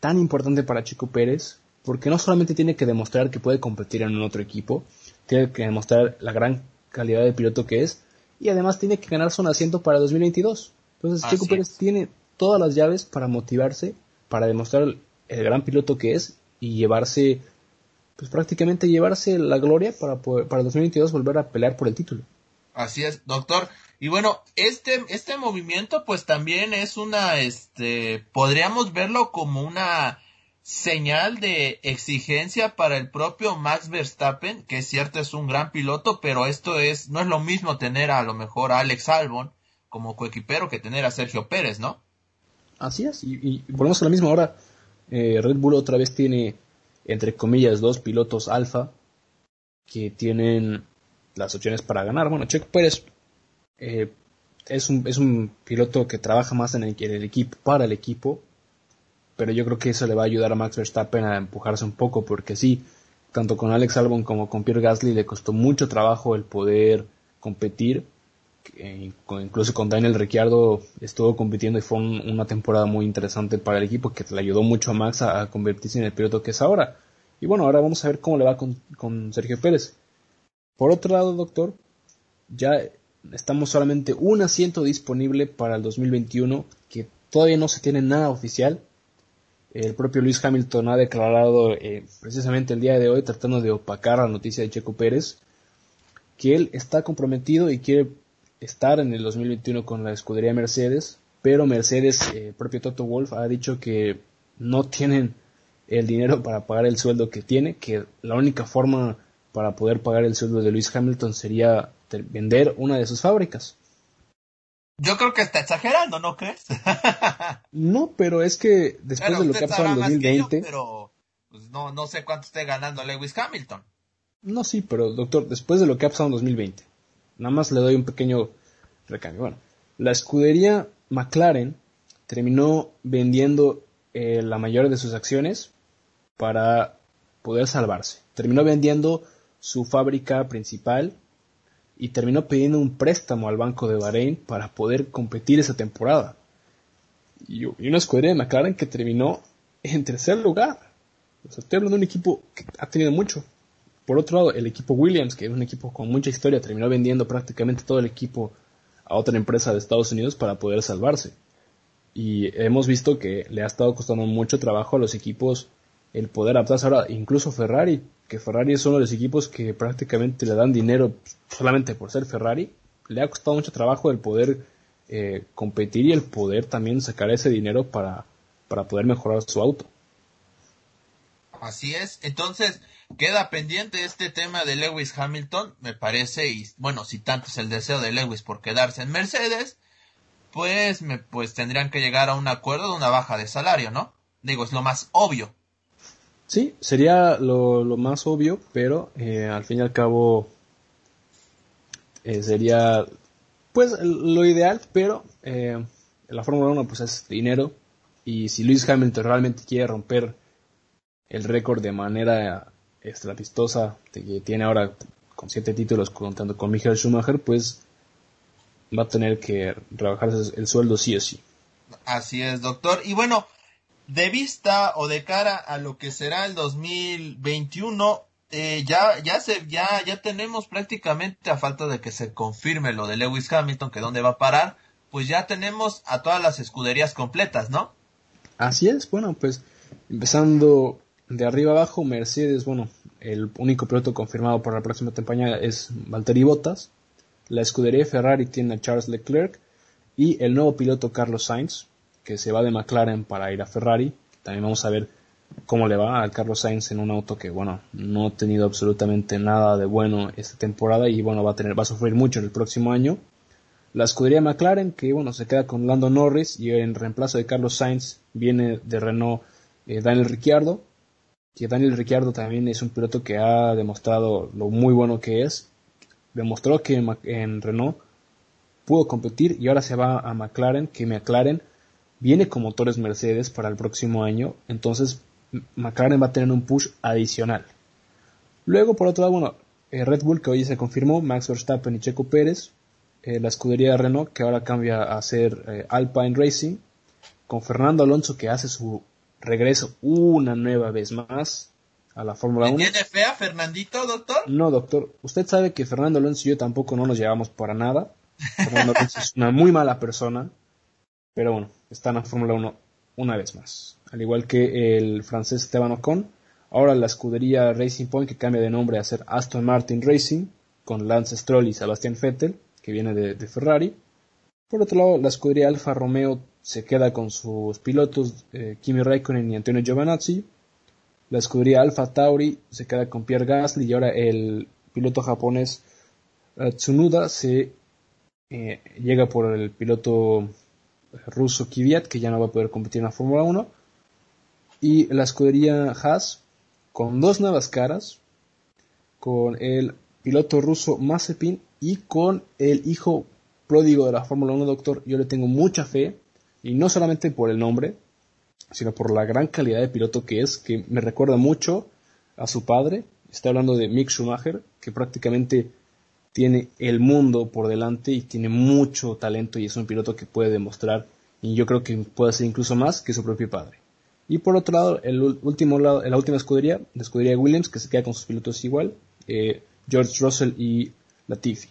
Speaker 3: tan importante para Chico Pérez porque no solamente tiene que demostrar que puede competir en un otro equipo, tiene que demostrar la gran calidad de piloto que es y además tiene que ganarse un asiento para 2022. Entonces Chico Pérez tiene todas las llaves para motivarse, para demostrar el, gran piloto que es y llevarse, pues prácticamente llevarse la gloria para, para 2022 volver a pelear por el título.
Speaker 2: Así es, doctor. Y bueno, este, este movimiento pues también es una, este, podríamos verlo como una señal de exigencia para el propio Max Verstappen, que es cierto es un gran piloto, pero esto es, no es lo mismo tener a, lo mejor a Alex Albon como coequipero que tener a Sergio Pérez, ¿no?
Speaker 3: Así es, y, y volvemos a lo mismo ahora, eh, Red Bull otra vez tiene, entre comillas, dos pilotos alfa que tienen las opciones para ganar. Bueno, Checo Pérez eh, es, un, es un piloto que trabaja más en el, equipo, para el equipo. pero yo creo que eso le va a ayudar a Max Verstappen a empujarse un poco, porque sí, tanto con Alex Albon como con Pierre Gasly le costó mucho trabajo el poder competir, incluso con Daniel Ricciardo estuvo compitiendo y fue una temporada muy interesante para el equipo que le ayudó mucho a Max a, convertirse en el piloto que es ahora. Y bueno, ahora vamos a ver cómo le va con, con Sergio Pérez. Por otro lado, doctor, ya estamos solamente un asiento disponible para el 2021 que todavía no se tiene nada oficial. El propio Luis Hamilton ha declarado eh, precisamente el día de hoy, tratando de opacar la noticia de Checo Pérez, que él está comprometido y quiere estar en el 2021 con la escudería Mercedes, pero Mercedes, el eh, propio Toto Wolf, ha dicho que no tienen el dinero para pagar el sueldo que tiene, que la única forma para poder pagar el sueldo de Luis Hamilton sería vender una de sus fábricas.
Speaker 2: Yo creo que está exagerando, ¿no crees? *laughs*
Speaker 3: no, pero es que después de lo que ha pasado en 2020...
Speaker 2: pero pues, no, no sé cuánto esté ganando Lewis Hamilton.
Speaker 3: No, sí, pero doctor, después de lo que ha pasado en 2020, nada más le doy un pequeño recambio. Bueno, la escudería McLaren terminó vendiendo eh, la mayoría de sus acciones para poder salvarse. Terminó vendiendo su fábrica principal y terminó pidiendo un préstamo al Banco de Bahrein para poder competir esa temporada. Y, una escudería de McLaren que terminó en tercer lugar. O sea, estoy hablando de un equipo que ha tenido mucho. Por otro lado, el equipo Williams, que es un equipo con mucha historia, terminó vendiendo prácticamente todo el equipo a otra empresa de Estados Unidos para poder salvarse. Y hemos visto que le ha estado costando mucho trabajo a los equipos el poder adaptarse. Ahora, incluso Ferrari que Ferrari es uno de los equipos que prácticamente le dan dinero solamente por ser Ferrari, le ha costado mucho trabajo el poder eh, competir y el poder también sacar ese dinero para, para poder mejorar su auto.
Speaker 2: Así es, entonces queda pendiente este tema de Lewis Hamilton, me parece, y bueno, si tanto es el deseo de Lewis por quedarse en Mercedes, pues, me, pues tendrían que llegar a un acuerdo de una baja de salario, ¿no? Digo, es lo más obvio,
Speaker 3: Sí, sería lo, más obvio, pero eh, al fin y al cabo eh, sería pues lo ideal, pero eh, la Fórmula 1 pues es dinero y si Luis Hamilton realmente quiere romper el récord de manera estrapistosa que tiene ahora con siete títulos contando con Michael Schumacher, pues va a tener que rebajarse el sueldo sí o sí.
Speaker 2: Así es, doctor. Y bueno, de vista o de cara a lo que será el 2021, eh, ya, ya, se, ya, ya tenemos prácticamente, a falta de que se confirme lo de Lewis Hamilton, que dónde va a parar, pues ya tenemos a todas las escuderías completas, ¿no?
Speaker 3: Así es, bueno, pues empezando de arriba abajo, Mercedes, bueno, el único piloto confirmado para la próxima temporada es Valtteri Bottas, la escudería Ferrari tiene a Charles Leclerc y el nuevo piloto Carlos Sainz, que se va de McLaren para ir a Ferrari. También vamos a ver cómo le va a Carlos Sainz en un auto que, bueno, no ha tenido absolutamente nada de bueno esta temporada y, bueno, va a tener, va a sufrir mucho en el próximo año. La escudería McLaren, que, bueno, se queda con Lando Norris y en reemplazo de Carlos Sainz viene de Renault eh, Daniel Ricciardo, que Daniel Ricciardo también es un piloto que ha demostrado lo muy bueno que es. Demostró que en Renault pudo competir y ahora se va a McLaren, que McLaren viene con motores Mercedes para el próximo año, entonces McLaren va a tener un push adicional. Luego, por otro lado, bueno, eh, Red Bull que hoy se confirmó, Max Verstappen y Checo Pérez, eh, la escudería de Renault que ahora cambia a ser eh, Alpine Racing, con Fernando Alonso que hace su regreso una nueva vez más a la Fórmula 1.
Speaker 2: ¿Tiene fea Fernandito, doctor?
Speaker 3: No, doctor. Usted sabe que Fernando Alonso y yo tampoco no nos llevamos para nada. Fernando Alonso es una muy mala persona. Pero bueno, está en la Fórmula 1 una vez más. Al igual que el francés Esteban Ocon, ahora la escudería Racing Point que cambia de nombre a ser Aston Martin Racing, con Lance Stroll y Sebastian Vettel, que viene de, Ferrari. Por otro lado, la escudería Alfa Romeo se queda con sus pilotos eh, Kimi Raikkonen y Antonio Giovanazzi. La escudería Alfa Tauri se queda con Pierre Gasly y ahora el piloto japonés eh, Tsunoda se eh, llega por el piloto ruso Kvyat, que ya no va a poder competir en la Fórmula 1, y la escudería Haas, con dos nuevas caras, con el piloto ruso Mazepin y con el hijo pródigo de la Fórmula 1, doctor, yo le tengo mucha fe, y no solamente por el nombre, sino por la gran calidad de piloto que es, que me recuerda mucho a su padre. Está hablando de Mick Schumacher, que prácticamente tiene el mundo por delante y tiene mucho talento y es un piloto que puede demostrar y yo creo que puede hacer incluso más que su propio padre. Y por otro lado, el último lado, la última escudería, la escudería Williams, que se queda con sus pilotos igual, eh, George Russell y Latifi.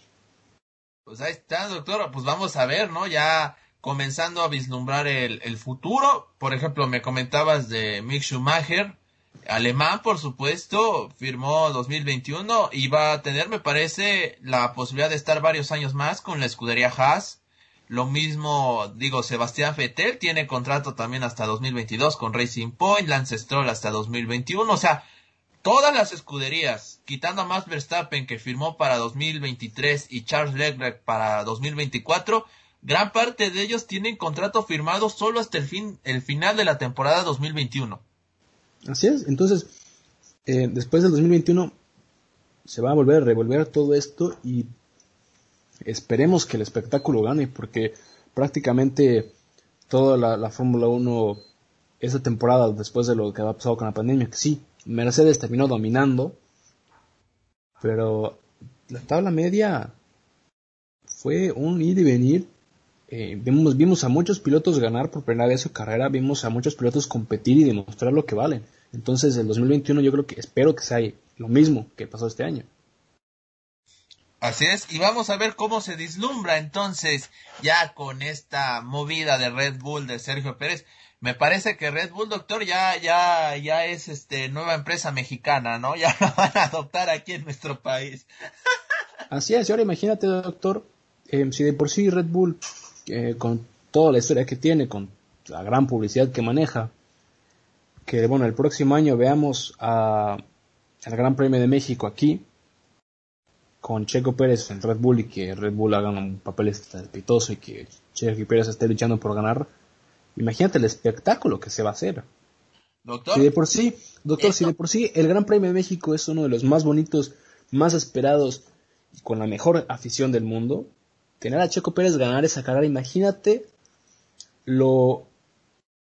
Speaker 2: Pues ahí está, doctor. Pues vamos a ver, ¿no? Ya comenzando a vislumbrar el, el futuro. Por ejemplo, me comentabas de Mick Schumacher, alemán, por supuesto, firmó 2021 y va a tener, me parece, la posibilidad de estar varios años más con la escudería Haas. Lo mismo, digo, Sebastián Vettel tiene contrato también hasta 2022 con Racing Point, Lance Stroll hasta 2021. O sea, todas las escuderías, quitando a Max Verstappen que firmó para 2023 y Charles Leclerc para 2024, gran parte de ellos tienen contrato firmado solo hasta el fin, el final de la temporada 2021.
Speaker 3: Así es, entonces, eh, después del 2021 se va a volver a revolver todo esto y esperemos que el espectáculo gane, porque prácticamente toda la, Fórmula 1 esa temporada, después de lo que ha pasado con la pandemia, que sí, Mercedes terminó dominando, pero la tabla media fue un ir y venir. Eh, vimos, vimos a muchos pilotos ganar por primera vez su carrera, vimos a muchos pilotos competir y demostrar lo que valen. Entonces, el 2021 yo creo que espero que sea lo mismo que pasó este año.
Speaker 2: Así es, y vamos a ver cómo se dislumbra entonces ya con esta movida de Red Bull de Sergio Pérez. Me parece que Red Bull, doctor, ya, ya, ya es este nueva empresa mexicana, ¿no? *laughs* Ya la van a adoptar aquí en nuestro país. *laughs*
Speaker 3: Así es, y ahora imagínate, doctor, eh, si de por sí Red Bull, eh, con toda la historia que tiene, con la gran publicidad que maneja, que bueno, el próximo año veamos a, el Gran Premio de México aquí, con Checo Pérez en Red Bull y que Red Bull haga un papel estrepitoso y que Checo Pérez esté luchando por ganar, imagínate el espectáculo que se va a hacer. Doctor. Si de por sí, doctor, si de por sí el Gran Premio de México es uno de los más bonitos, más esperados y con la mejor afición del mundo, tener a Checo Pérez ganar esa carrera, imagínate lo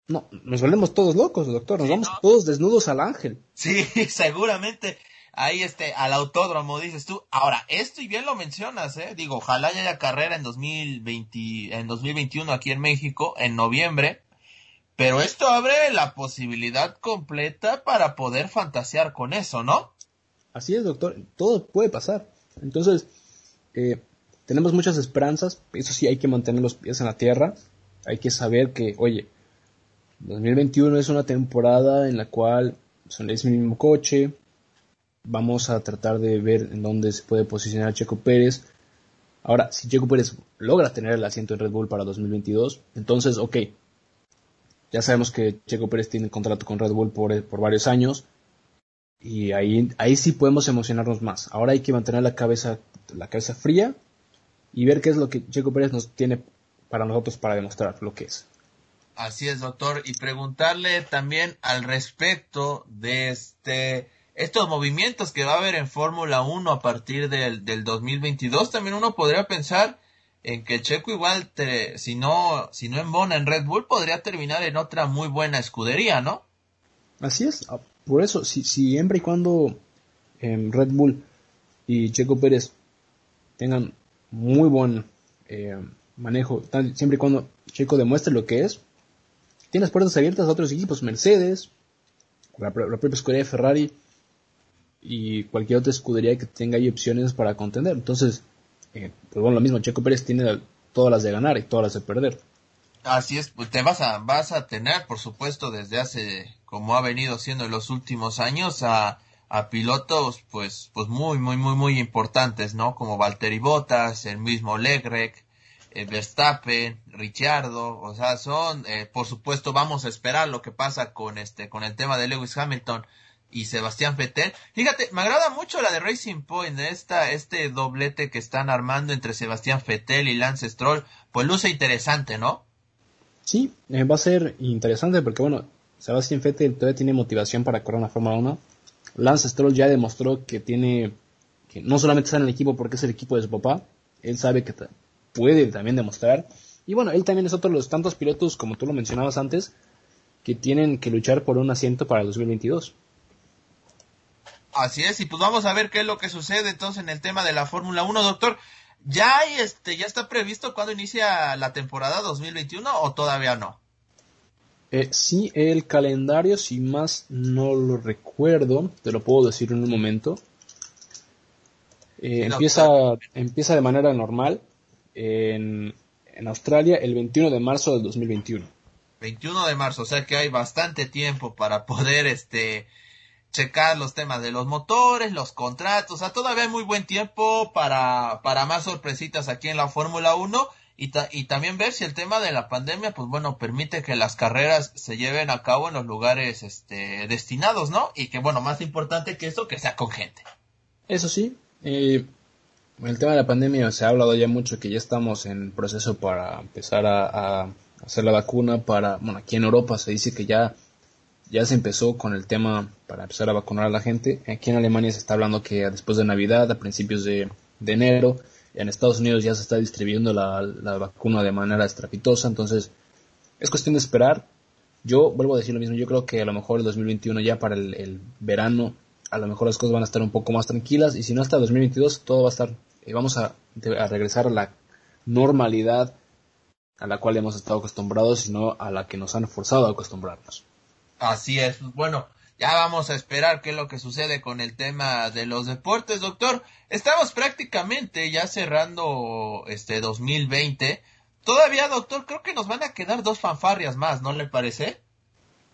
Speaker 3: no, nos volvemos todos locos, doctor, nos vamos todos desnudos al ángel.
Speaker 2: Sí, *laughs* seguramente ahí este, al autódromo, dices tú. Ahora, esto y bien lo mencionas, eh, digo, ojalá haya carrera en 2020, en 2021 aquí en México, en noviembre, pero esto abre la posibilidad completa para poder fantasear con eso, ¿no?
Speaker 3: Así es, doctor, todo puede pasar. Entonces, eh, tenemos muchas esperanzas, eso sí, hay que mantener los pies en la tierra, hay que saber que, oye, 2021 es una temporada en la cual son el mismo coche, vamos a tratar de ver en dónde se puede posicionar Checo Pérez. Ahora, si Checo Pérez logra tener el asiento en Red Bull para 2022, entonces, ok, ya sabemos que Checo Pérez tiene contrato con Red Bull por, por varios años y ahí, ahí sí podemos emocionarnos más. Ahora hay que mantener la cabeza, la cabeza fría y ver qué es lo que Checo Pérez nos tiene para nosotros para demostrar lo que es.
Speaker 2: Así es, doctor. Y preguntarle también al respecto de este estos movimientos que va a haber en Fórmula 1 a partir del, del 2022, también uno podría pensar en que Checo igual, te, si no, si no embona en Red Bull, podría terminar en otra muy buena escudería, ¿no?
Speaker 3: Así es, ah, por eso, si, siempre y cuando eh, Red Bull y Checo Pérez tengan muy buen eh, manejo, siempre y cuando Checo demuestre lo que es, tiene las puertas abiertas a otros equipos, Mercedes, la, la propia escudería de Ferrari, y cualquier otra escudería que tenga ahí opciones para contender. Entonces, eh, pues bueno, lo mismo, Checo Pérez tiene todas las de ganar y todas las de perder.
Speaker 2: Así es, pues te vas a, vas a tener, por supuesto, desde hace, como ha venido siendo en los últimos años, a, a pilotos, pues, pues muy, muy, muy, muy importantes, ¿no? Como Valtteri Bottas, el mismo Leclerc, eh, Verstappen, Ricciardo, o sea, son, eh, por supuesto, vamos a esperar lo que pasa con este, con el tema de Lewis Hamilton y Sebastián Vettel. Fíjate, me agrada mucho la de Racing Point, esta, este doblete que están armando entre Sebastián Vettel y Lance Stroll, pues luce interesante, ¿no?
Speaker 3: Sí, eh, va a ser interesante porque bueno, Sebastián Vettel todavía tiene motivación para correr una Fórmula 1. Lance Stroll ya demostró que tiene, que no solamente está en el equipo porque es el equipo de su papá, él sabe que puede también demostrar. Y bueno, él también es otro de los tantos pilotos, como tú lo mencionabas antes, que tienen que luchar por un asiento para el 2022.
Speaker 2: Así es, y pues vamos a ver qué es lo que sucede entonces en el tema de la Fórmula 1, doctor. ¿Ya hay este, ya está previsto cuándo inicia la temporada 2021 o todavía no?
Speaker 3: Eh, sí, el calendario, si más no lo recuerdo, te lo puedo decir en un momento. Eh, empieza, empieza de manera normal en, en Australia el 21 de marzo del 2021.
Speaker 2: 21 de marzo, o sea que hay bastante tiempo para poder este checar los temas de los motores, los contratos, o sea, todavía hay muy buen tiempo para, para más sorpresitas aquí en la Fórmula 1 y, también ver si el tema de la pandemia, pues bueno, permite que las carreras se lleven a cabo en los lugares este, destinados, ¿no? Y que bueno, más importante que eso, que sea con gente.
Speaker 3: Eso sí, eh, el tema de la pandemia se ha hablado ya mucho que ya estamos en proceso para empezar a, a hacer la vacuna para, bueno, aquí en Europa se dice que ya ya se empezó con el tema para empezar a vacunar a la gente. Aquí en Alemania se está hablando que después de Navidad, a principios de, enero, en Estados Unidos ya se está distribuyendo la, vacuna de manera estrepitosa, entonces es cuestión de esperar. Yo vuelvo a decir lo mismo, yo creo que a lo mejor el 2021 ya para el, verano, a lo mejor las cosas van a estar un poco más tranquilas y si no hasta el 2022 todo va a estar, eh, vamos a, a regresar a la normalidad a la cual hemos estado acostumbrados, sino a la que nos han forzado a acostumbrarnos.
Speaker 2: Así es. Bueno, ya vamos a esperar qué es lo que sucede con el tema de los deportes, doctor. Estamos prácticamente ya cerrando este 2020. Todavía, doctor, creo que nos van a quedar dos fanfarrias más, ¿no le parece?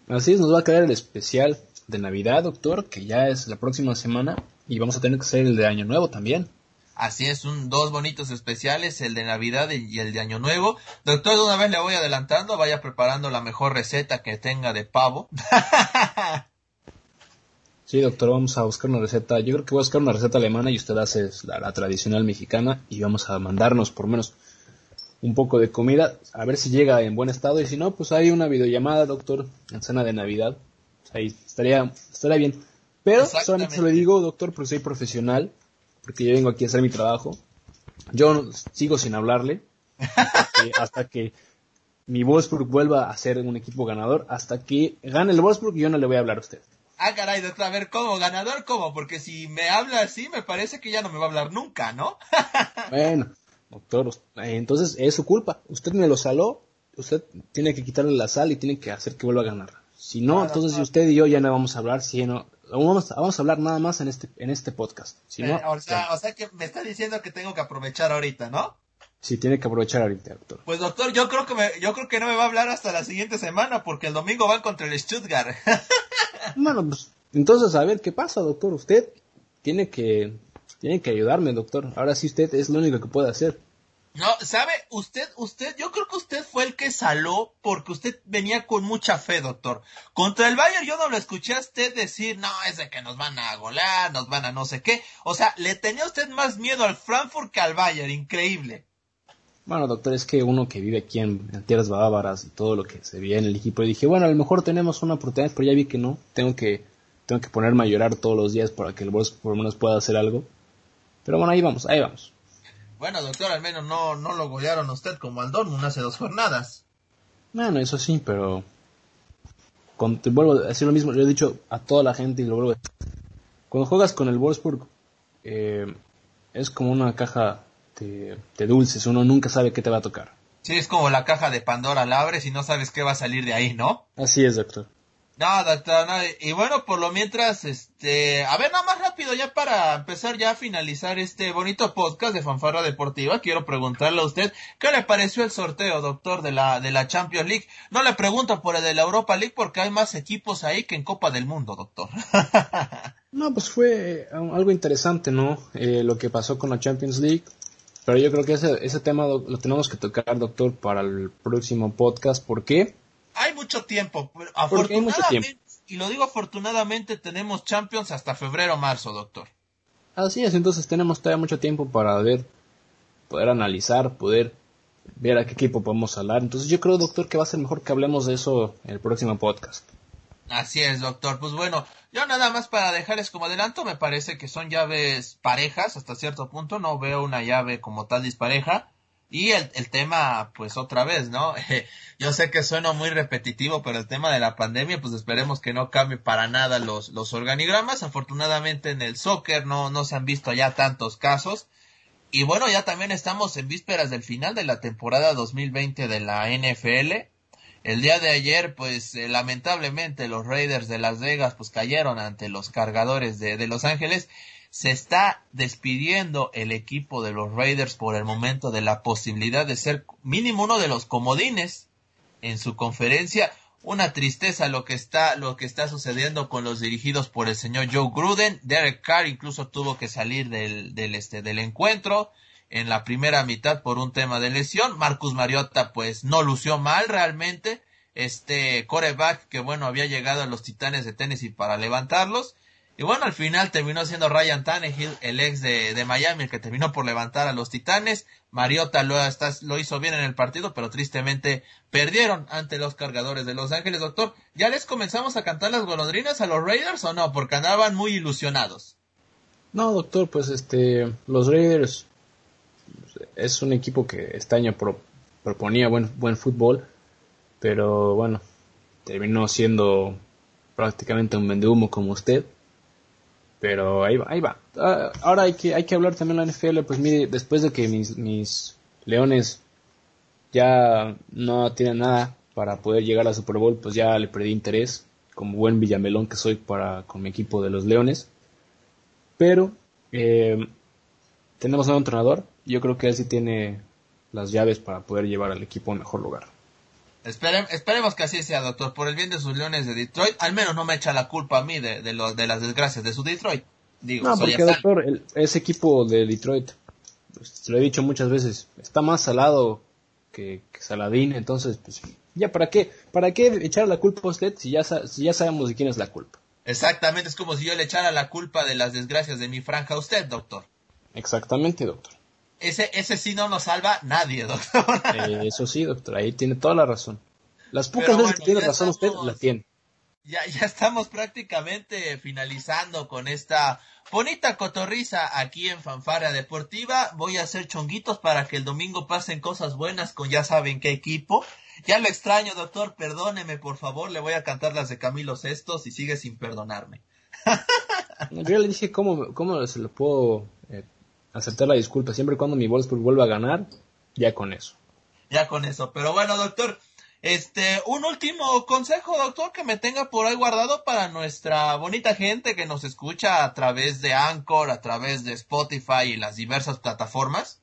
Speaker 3: Así es, nos va a quedar el especial de Navidad, doctor, que ya es la próxima semana, y vamos a tener que hacer el de Año Nuevo también.
Speaker 2: Así es, un, dos bonitos especiales, el de Navidad y el de Año Nuevo. Doctor, de una vez le voy adelantando, vaya preparando la mejor receta que tenga de pavo. *laughs*
Speaker 3: sí, doctor, vamos a buscar una receta. Yo creo que voy a buscar una receta alemana y usted hace la, tradicional mexicana y vamos a mandarnos por menos un poco de comida, a ver si llega en buen estado y si no, pues hay una videollamada, doctor, en cena de Navidad. Ahí estaría, estaría bien. Pero solamente se lo digo, doctor, porque soy profesional porque yo vengo aquí a hacer mi trabajo. Yo sigo sin hablarle hasta que, mi Wolfsburg vuelva a ser un equipo ganador, hasta que gane el Wolfsburg yo no le voy a hablar a usted.
Speaker 2: Ah, caray, doctor, a ver, ¿cómo? ¿Ganador cómo? Porque si me habla así, me parece que ya no me va a hablar nunca, ¿no? *laughs*
Speaker 3: bueno, doctor, entonces es su culpa. Usted me lo saló, usted tiene que quitarle la sal y tiene que hacer que vuelva a ganar. Si no, entonces usted y yo ya no vamos a hablar, si no, vamos, vamos a hablar nada más en este, en este podcast. Si no,
Speaker 2: eh, o, sea, o sea que me está diciendo que tengo que aprovechar ahorita, ¿no?
Speaker 3: Sí, tiene que aprovechar ahorita, doctor.
Speaker 2: Pues doctor, yo creo que me, yo creo que no me va a hablar hasta la siguiente semana porque el domingo van contra el Stuttgart. *laughs*
Speaker 3: bueno, pues entonces a ver qué pasa, doctor. Usted tiene que tiene que ayudarme, doctor. Ahora sí usted es lo único que puede hacer.
Speaker 2: No, sabe, usted, usted, yo creo que usted fue el que saló porque usted venía con mucha fe, doctor. Contra el Bayern yo no lo escuché a usted decir, no, es de que nos van a golear, nos van a no sé qué. O sea, le tenía usted más miedo al Frankfurt que al Bayern, increíble.
Speaker 3: Bueno, doctor, es que uno que vive aquí en, tierras bávaras y todo lo que se veía en el equipo, y dije, bueno, a lo mejor tenemos una oportunidad, pero ya vi que no. Tengo que, tengo que ponerme a llorar todos los días para que el Boss por lo menos pueda hacer algo. Pero bueno, ahí vamos, ahí vamos.
Speaker 2: Bueno, doctor, al menos no, no lo golearon a usted como al Dortmund hace dos jornadas.
Speaker 3: Bueno, eso sí, pero... Te vuelvo a decir lo mismo, yo he dicho a toda la gente y lo vuelvo a decir. Cuando juegas con el Wolfsburg, eh, es como una caja de, de, dulces, uno nunca sabe qué te va a tocar.
Speaker 2: Sí, es como la caja de Pandora, la abres y no sabes qué va a salir de ahí, ¿no?
Speaker 3: Así es, doctor.
Speaker 2: No, doctor, no. Y bueno, por lo mientras, este, a ver, nada más rápido, ya para empezar ya a finalizar este bonito podcast de Fanfarra Deportiva, quiero preguntarle a usted, ¿qué le pareció el sorteo, doctor, de la, de la Champions League? No le pregunto por el de la Europa League porque hay más equipos ahí que en Copa del Mundo, doctor. *laughs*
Speaker 3: no, pues fue algo interesante, ¿no? Eh, lo que pasó con la Champions League. Pero yo creo que ese, ese tema lo tenemos que tocar, doctor, para el próximo podcast. ¿Por qué?
Speaker 2: hay mucho tiempo. Afortunadamente, y lo digo afortunadamente, tenemos Champions hasta febrero marzo, doctor.
Speaker 3: Así es, entonces tenemos todavía mucho tiempo para ver, poder analizar, poder ver a qué equipo podemos hablar. Entonces yo creo, doctor, que va a ser mejor que hablemos de eso en el próximo podcast.
Speaker 2: Así es, doctor. Pues bueno, yo nada más para dejarles como adelanto, me parece que son llaves parejas hasta cierto punto. No veo una llave como tal dispareja. Y el, el tema, pues otra vez, ¿no? *laughs* yo sé que suena muy repetitivo, pero el tema de la pandemia, pues esperemos que no cambie para nada los, los organigramas. Afortunadamente en el soccer no, no se han visto ya tantos casos. Y bueno, ya también estamos en vísperas del final de la temporada 2020 de la NFL. El día de ayer, pues eh, lamentablemente los Raiders de Las Vegas pues cayeron ante los cargadores de, de Los Ángeles se está despidiendo el equipo de los Raiders por el momento de la posibilidad de ser mínimo uno de los comodines en su conferencia. Una tristeza lo que está, lo que está sucediendo con los dirigidos por el señor Joe Gruden. Derek Carr incluso tuvo que salir del, del, este, del encuentro en la primera mitad por un tema de lesión. Marcus Mariota pues no lució mal realmente. Este coreback que bueno había llegado a los Titanes de Tennessee para levantarlos y bueno, al final terminó siendo Ryan Tannehill, el ex de, Miami, el que terminó por levantar a los Titanes. Mariota lo, lo hizo bien en el partido, pero tristemente perdieron ante los cargadores de Los Ángeles. Doctor, ¿ya les comenzamos a cantar las golondrinas a los Raiders o no? Porque andaban muy ilusionados.
Speaker 3: No, doctor, pues este, los Raiders es un equipo que este año proponía buen, buen fútbol, pero bueno, terminó siendo prácticamente un vendehumo como usted. Pero ahí va, ahí va. Ah, ahora hay que, hay que hablar también de la NFL. Pues mire, después de que mis, mis Leones ya no tienen nada para poder llegar a Super Bowl, pues ya le perdí interés, como buen villamelón que soy para con mi equipo de los Leones. Pero eh, tenemos un entrenador. Yo creo que él sí tiene las llaves para poder llevar al equipo a un mejor lugar
Speaker 2: esperemos que así sea, doctor. Por el bien de sus leones de Detroit, al menos no me echa la culpa a mí de, de, de las desgracias de su Detroit. Digo,
Speaker 3: no, porque, doctor, ese equipo de Detroit, pues, lo he dicho muchas veces, está más salado que, Saladín, entonces, pues, ya, ¿para qué? ¿Para qué echar la culpa a usted si ya, si ya sabemos de quién es la culpa?
Speaker 2: Exactamente, es como si yo le echara la culpa de las desgracias de mi franja a usted, doctor.
Speaker 3: Exactamente, doctor.
Speaker 2: Ese, ese sí no nos salva nadie, doctor.
Speaker 3: Eh, eso sí, doctor, ahí tiene toda la razón. Las pocas veces que tiene razón usted, la tiene.
Speaker 2: Ya, ya estamos prácticamente finalizando con esta bonita cotorriza aquí en Fanfara Deportiva. Voy a hacer chonguitos para que el domingo pasen cosas buenas con ya saben qué equipo. Ya lo extraño, doctor, perdóneme, por favor, le voy a cantar las de Camilo Sextos y sigue sin perdonarme. *laughs*
Speaker 3: Yo le dije cómo, cómo se lo puedo eh, aceptar la disculpa. Siempre y cuando mi Wolfsburg vuelva a ganar, ya con eso.
Speaker 2: Ya con eso. Pero bueno, doctor, este, un último consejo, doctor, que me tenga por ahí guardado para nuestra bonita gente que nos escucha a través de Anchor, a través de Spotify y las diversas plataformas.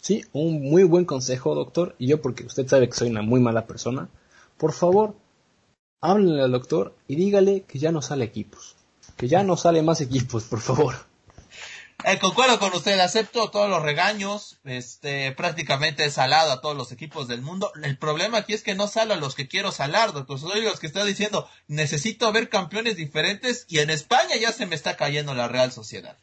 Speaker 3: Sí, un muy buen consejo, doctor. Y yo, porque usted sabe que soy una muy mala persona, por favor, háblenle al doctor y dígale que ya no sale equipos. Que ya no sale más equipos, por favor.
Speaker 2: Eh, concuerdo con usted, acepto todos los regaños, este, prácticamente salado a todos los equipos del mundo. El problema aquí es que no sale a los que quiero salar, doctor. Soy los que está diciendo, necesito ver campeones diferentes y en España ya se me está cayendo la Real Sociedad.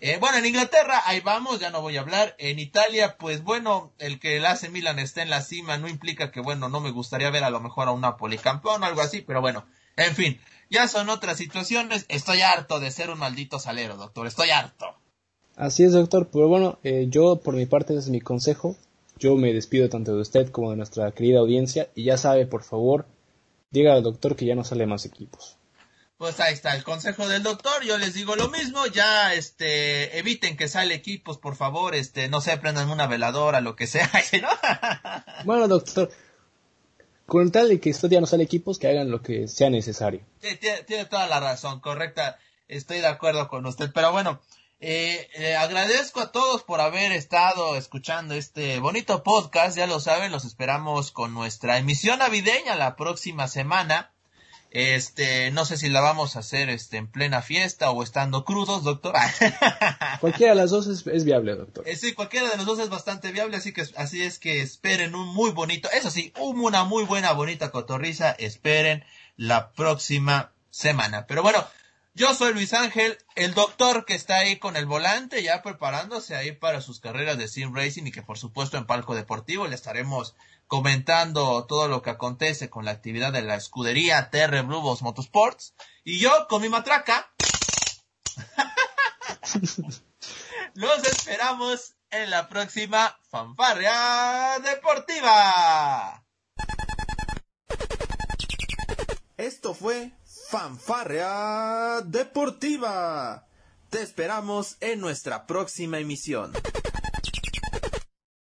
Speaker 2: Eh, bueno, en Inglaterra, ahí vamos, ya no voy a hablar. En Italia, pues bueno, el que el AC Milan esté en la cima no implica que, bueno, no me gustaría ver a lo mejor a un Napoli campeón o algo así, pero bueno, en fin, ya son otras situaciones. Estoy harto de ser un maldito salero, doctor, estoy harto.
Speaker 3: Así es, doctor. Pero bueno, eh, yo por mi parte ese es mi consejo. Yo me despido tanto de usted como de nuestra querida audiencia y ya sabe, por favor, diga al doctor que ya no sale más equipos.
Speaker 2: Pues ahí está el consejo del doctor. Yo les digo lo mismo. Ya, este, eviten que sale equipos, por favor. Este, no se prendan una veladora, lo que sea. *laughs*
Speaker 3: bueno, doctor, con tal de que esto ya no sale equipos, que hagan lo que sea necesario.
Speaker 2: tiene, tiene toda la razón, correcta. Estoy de acuerdo con usted. Pero bueno, eh, eh, agradezco a todos por haber estado escuchando este bonito podcast. Ya lo saben, los esperamos con nuestra emisión navideña la próxima semana. Este, no sé si la vamos a hacer este en plena fiesta o estando crudos, doctor. *laughs*
Speaker 3: cualquiera de las dos es, viable, doctor.
Speaker 2: Eh, sí, cualquiera de los dos es bastante viable, así que así es que esperen un muy bonito, eso sí, una muy buena bonita cotorriza, esperen la próxima semana. Pero bueno, yo soy Luis Ángel, el doctor que está ahí con el volante, ya preparándose ahí para sus carreras de sim racing y que por supuesto en palco deportivo le estaremos comentando todo lo que acontece con la actividad de la escudería TR Blue Boss Motorsports. Y yo con mi matraca. *laughs* Los esperamos
Speaker 4: en la próxima Fanfarria Deportiva.
Speaker 2: Esto fue Fanfarria Deportiva. Te esperamos en nuestra próxima emisión.